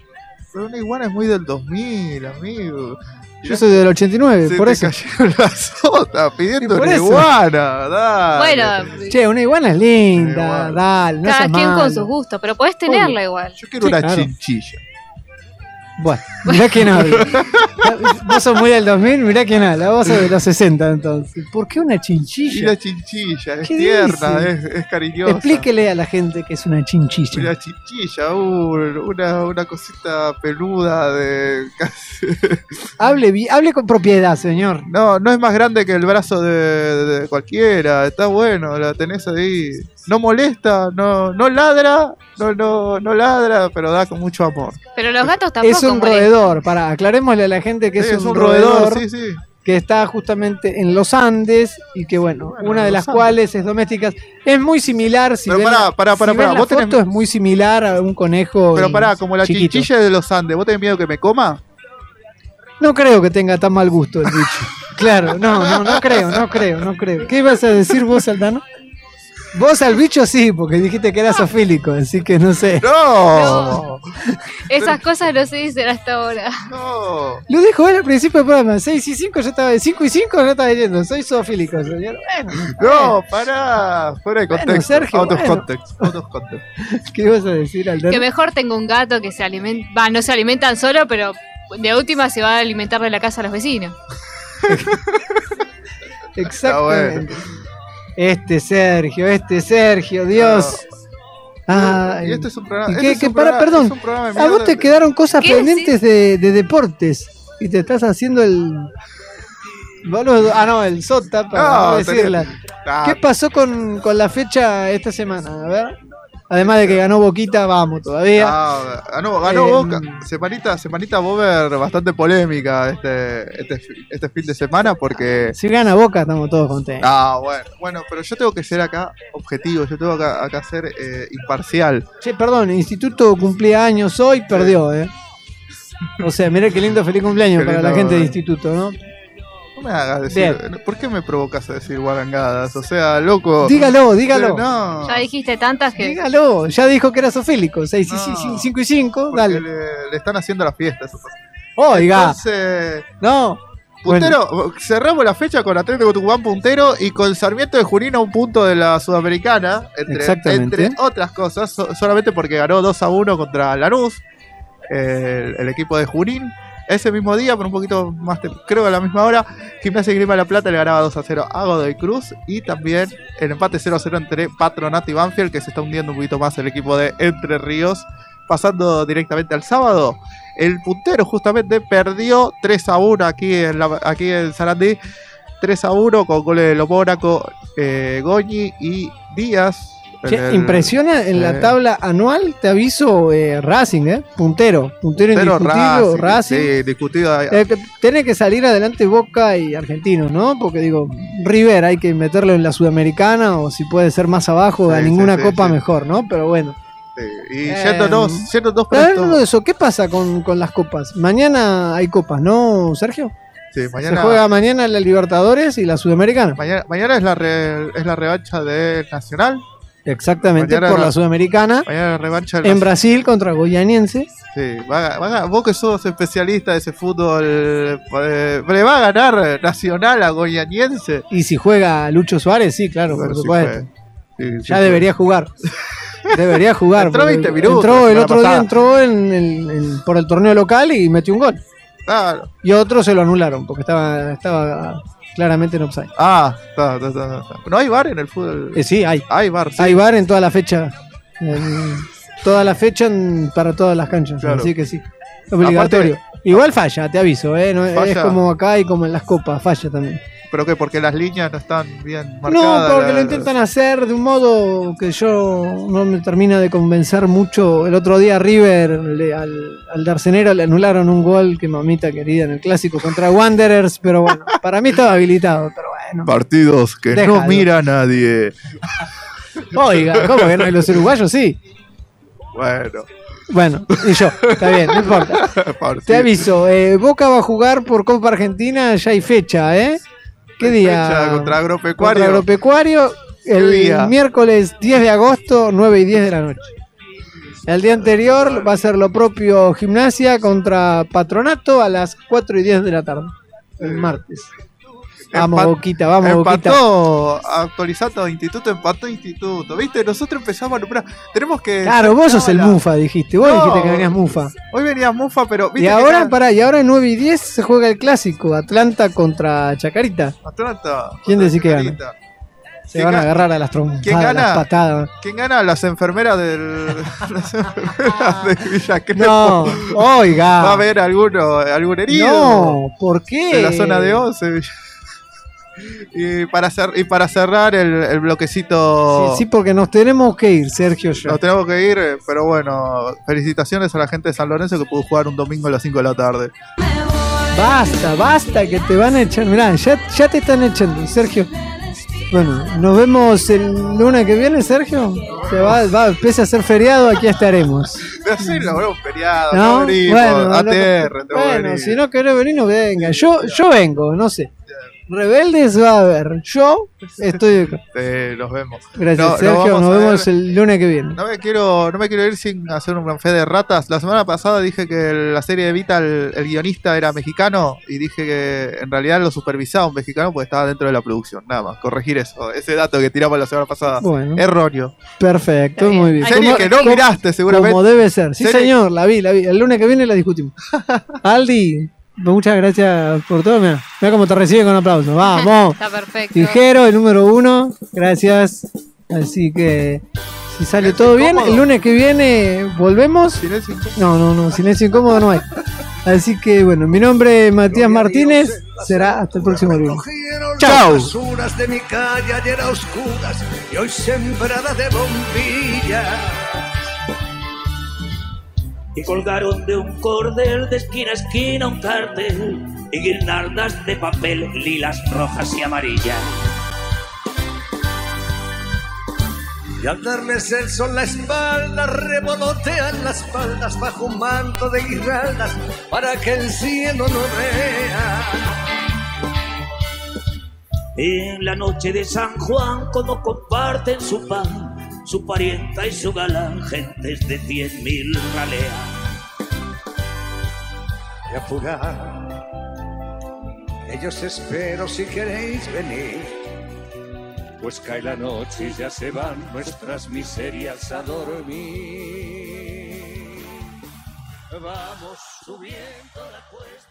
Pero una iguana es muy del 2000, amigo. Yo soy del 89, Se por te eso. cayeron la sota pidiendo una eso. iguana. Dale. Bueno, Che, una iguana es linda, Igual. dale, no cada seas quien con sus gustos, pero podés tenerla igual. Yo quiero Sí, una claro. chinchilla. Bueno, mirá quién habla. vos sos muy del 2000, mirá quién habla. Vos sos de los 60 entonces. ¿Por qué una Y chinchilla? la chinchilla, es ¿Qué tierna, es, es cariñosa. Explíquele a la gente que es una chinchilla. Una chinchilla, un- una, una cosita peluda de. Hable, hable con propiedad, señor. No, no es más grande que el brazo de, de cualquiera. Está bueno, la tenés ahí. No molesta, no, no ladra, no, no, no ladra, pero da con mucho amor. Pero los gatos tampoco Es un molestan. roedor, para aclarémosle a la gente que Sí, es, un, roedor, sí, sí. que está justamente en los Andes y que bueno, Bueno, una de las Andes. cuales es doméstica. Es muy similar, si Pero ven, pará, pará, si pará, ven la vos tenés- es muy similar a un conejo. Pero pará, como la chiquito. chinchilla de los Andes, ¿vos tenés miedo que me coma? No creo que tenga tan mal gusto el bicho. Claro, no, no, no creo, no creo, no creo. ¿Qué ibas a decir vos, Aldano? Vos al bicho sí, porque dijiste que era sofílico, así que no sé. ¡No! Esas cosas no se dicen hasta ahora. ¡No! Lo dijo él al principio del programa, 6 y 5 yo estaba, 5 y 5 yo estaba diciendo, soy zoofílico, señor. Bueno, ¡No! ¡Pará! Fuera de Bueno, contexto. Sergio, out of bueno. context. Out of context. ¿qué ibas a decir, Aldano? Que mejor tengo un gato que se alimenta. Va, no se alimentan solo, pero de última se va a alimentar de la casa a los vecinos. Exactamente. Este Sergio, este Sergio, Dios. Ay. Y este es un programa. ¿Y este qué- es un programa- perdón. es un programa de A vos te quedaron cosas ¿Qué pendientes de, de deportes y te estás haciendo el... Boludo, ah, no, el sota para No, no tenés- decirla. Ah, ¿Qué pasó con, con la fecha esta semana? A ver. Además de que ganó Boquita, vamos todavía. Ah, ganó, ganó Eh, Boca. Semanita, semanita Bober bastante polémica este, este, este fin de semana porque. Si gana Boca, estamos todos contentos. Ah, bueno, bueno, pero yo tengo que ser acá objetivo, yo tengo acá, acá ser eh, imparcial. Che, perdón, el instituto cumplía años hoy, perdió, ¿eh? O sea, mira qué lindo feliz cumpleaños Qué para la gente de eh. instituto, ¿no? No me hagas decir. ¿Por qué me provocas a decir guarangadas? O sea, loco. Dígalo, dígalo. No. Ya dijiste tantas que. Dígalo, ya dijo que era sofílico, 6 y No. 5 y 5, Porque dale. le, le están haciendo la fiesta. eso. Oiga, Entonces, no. puntero, cerramos la fecha con Atlético Tucumán puntero y con Sarmiento de Junín a un punto de la Sudamericana. Entre, Exactamente. entre otras cosas, so- solamente porque ganó 2 a 1 contra Lanús, el, el equipo de Junín. Ese mismo día, por un poquito más, creo a la misma hora, Gimnasia y Grima de la Plata le ganaba 2 a 0 a Godoy Cruz. Y también el empate 0 a 0 entre Patronato y Banfield, que se está hundiendo un poquito más el equipo de Entre Ríos. Pasando directamente al sábado, el puntero justamente perdió 3 a 1 aquí en, la- aquí en Sarandí. 3 a 1 con goles de Lomónaco, eh, Goñi y Díaz. Che, En el- impresiona en eh, la tabla anual, te aviso, eh, Racing, ¿eh? Puntero, puntero indiscutido, Racing, Racing. Sí, discutido. ahí. Eh, tiene que salir adelante Boca y Argentinos, ¿no? Porque digo, River hay que meterlo en la Sudamericana o si puede ser más abajo, a Sí, ninguna sí, sí, copa mejor, ¿no? Pero bueno. Y Eh, yéndonos, yéndonos Pero hablando de eso, ¿qué pasa con, con las copas? Mañana hay copas, ¿no, Sergio? Sí, Se mañana, juega mañana la Libertadores y la Sudamericana. mañana, mañana es, la re- es la revancha del Nacional. Exactamente, mañana por la- la Sudamericana. Mañana revancha En. Brasil contra Goianiense. Sí, va va vos que sos especialista de ese fútbol, eh, le va a ganar Nacional a Goianiense. Y si juega Lucho Suárez, sí, claro, Bueno, por sí supuesto. Sí, sí ya fue. debería jugar. Debería jugar. Entró porque 20 minutos Entró el otro día, entró en el- en- por el torneo local y metió un gol. Claro. Y otro se lo anularon porque estaba, estaba claramente en offside. Ah, está, está, está, está. No hay bar en el fútbol. Eh, sí, hay. Hay bar, sí. Hay VAR en toda la fecha. En toda la fecha en- para todas las canchas. Claro. Así que sí. Obligatorio. Igual falla, te aviso, ¿eh? No, es como acá y como en las copas, falla también. ¿Pero qué? Porque las líneas no están bien marcadas. No, porque lo intentan hacer de un modo que yo no me termina de convencer mucho. El otro día River le- al, al Darcenero le anularon un gol que mamita querida en el clásico contra Wanderers, pero bueno, para mí estaba habilitado, pero bueno. Partidos que no mira a nadie. oiga, ¿cómo que no? Los uruguayos sí. Bueno, Bueno, y yo, está bien, no importa. Te aviso, eh, Boca va a jugar por Copa Argentina, ya hay fecha, ¿eh? ¿Qué día? contra Agropecuario. Contra Agropecuario, el día? miércoles 10 de agosto, 9 y 10 de la noche. El día anterior va a ser lo propio Gimnasia contra Patronato a las 4 y 10 de la tarde, el martes. Vamos, Empat- Boquita, vamos, Boquita. Empató, actualizando Instituto, empató Instituto. ¿Viste? Nosotros empezamos a nombrar. Tenemos que. Claro, vos sos el la- Mufa, dijiste. Vos No. dijiste que venías Mufa. Hoy venía Mufa, pero. ¿viste Y ahora, cada- pará, y ahora en 9 y 10 se juega el clásico, Atlanta contra Chacarita. Atlanta. ¿Quién decís que gana? Se ¿Quién van a agarrar a las trompadas, ¿Quién las gana? patadas. ¿Quién gana? Las enfermeras del. Las enfermeras de Villa Crespo. No, oiga. Va a haber alguno, algún herido. No, ¿por qué? De la zona de 11. Y para, cer- y para cerrar el, el bloquecito. Sí, sí, porque nos tenemos que ir, Sergio. Yo. Nos tenemos que ir, eh, pero bueno, felicitaciones a la gente de San Lorenzo que pudo jugar un domingo a las 5 de la tarde. Basta, basta, que te van a echar. Mirá, ya, ya te están echando, Sergio. Bueno, nos vemos el lunes que viene, Sergio. Se va, va, pese a ser feriado, aquí estaremos. De hacerlo, bro, feriado, ¿No? no, venimos, ATR, bueno venir. si no querés venir, no venga. Yo, yo vengo, no sé. Rebeldes va a haber. Yo estoy. Eh, nos vemos. Gracias, No, Sergio. Nos vemos ver. el lunes que viene. No me quiero, no me quiero ir sin hacer un gran fe de ratas. La semana pasada dije que la serie de Vita, el, el guionista era mexicano y dije que en realidad lo supervisaba un mexicano porque estaba dentro de la producción. Nada más, corregir eso, ese dato que tiramos la semana pasada. Bueno. Erróneo. Perfecto, bien. muy bien. Serie Como- que no como- miraste seguramente. Como debe ser. Sí, Serie- señor, la vi, la vi. El lunes que viene la discutimos. Aldi, muchas gracias por todo. Mira, mira cómo te reciben con aplausos. Vamos. Está perfecto. Tijero, el número uno. Gracias. Así que si sale Silencio todo bien, el lunes que viene volvemos. Silencio incómodo. No, no, no, silencio incómodo no hay. Así que bueno, mi nombre es Matías Martínez. Será hasta el próximo lunes. Chao. las basuras de mi calle ayer a oscuras y hoy sembrada de bombillas. Y colgaron de un cordel de esquina a esquina un cartel y guirnaldas de papel lilas, rojas y amarillas. Y al darles el sol la espalda, revolotean las faldas bajo un manto de guirnaldas para que el cielo no vea. En la noche de San Juan, como comparten su pan, su parienta y su galán, gentes de cien mil raleas. Y apurar, que yo os espero si queréis venir. Pues cae la noche y ya se van nuestras miserias a dormir. Vamos subiendo la cuesta.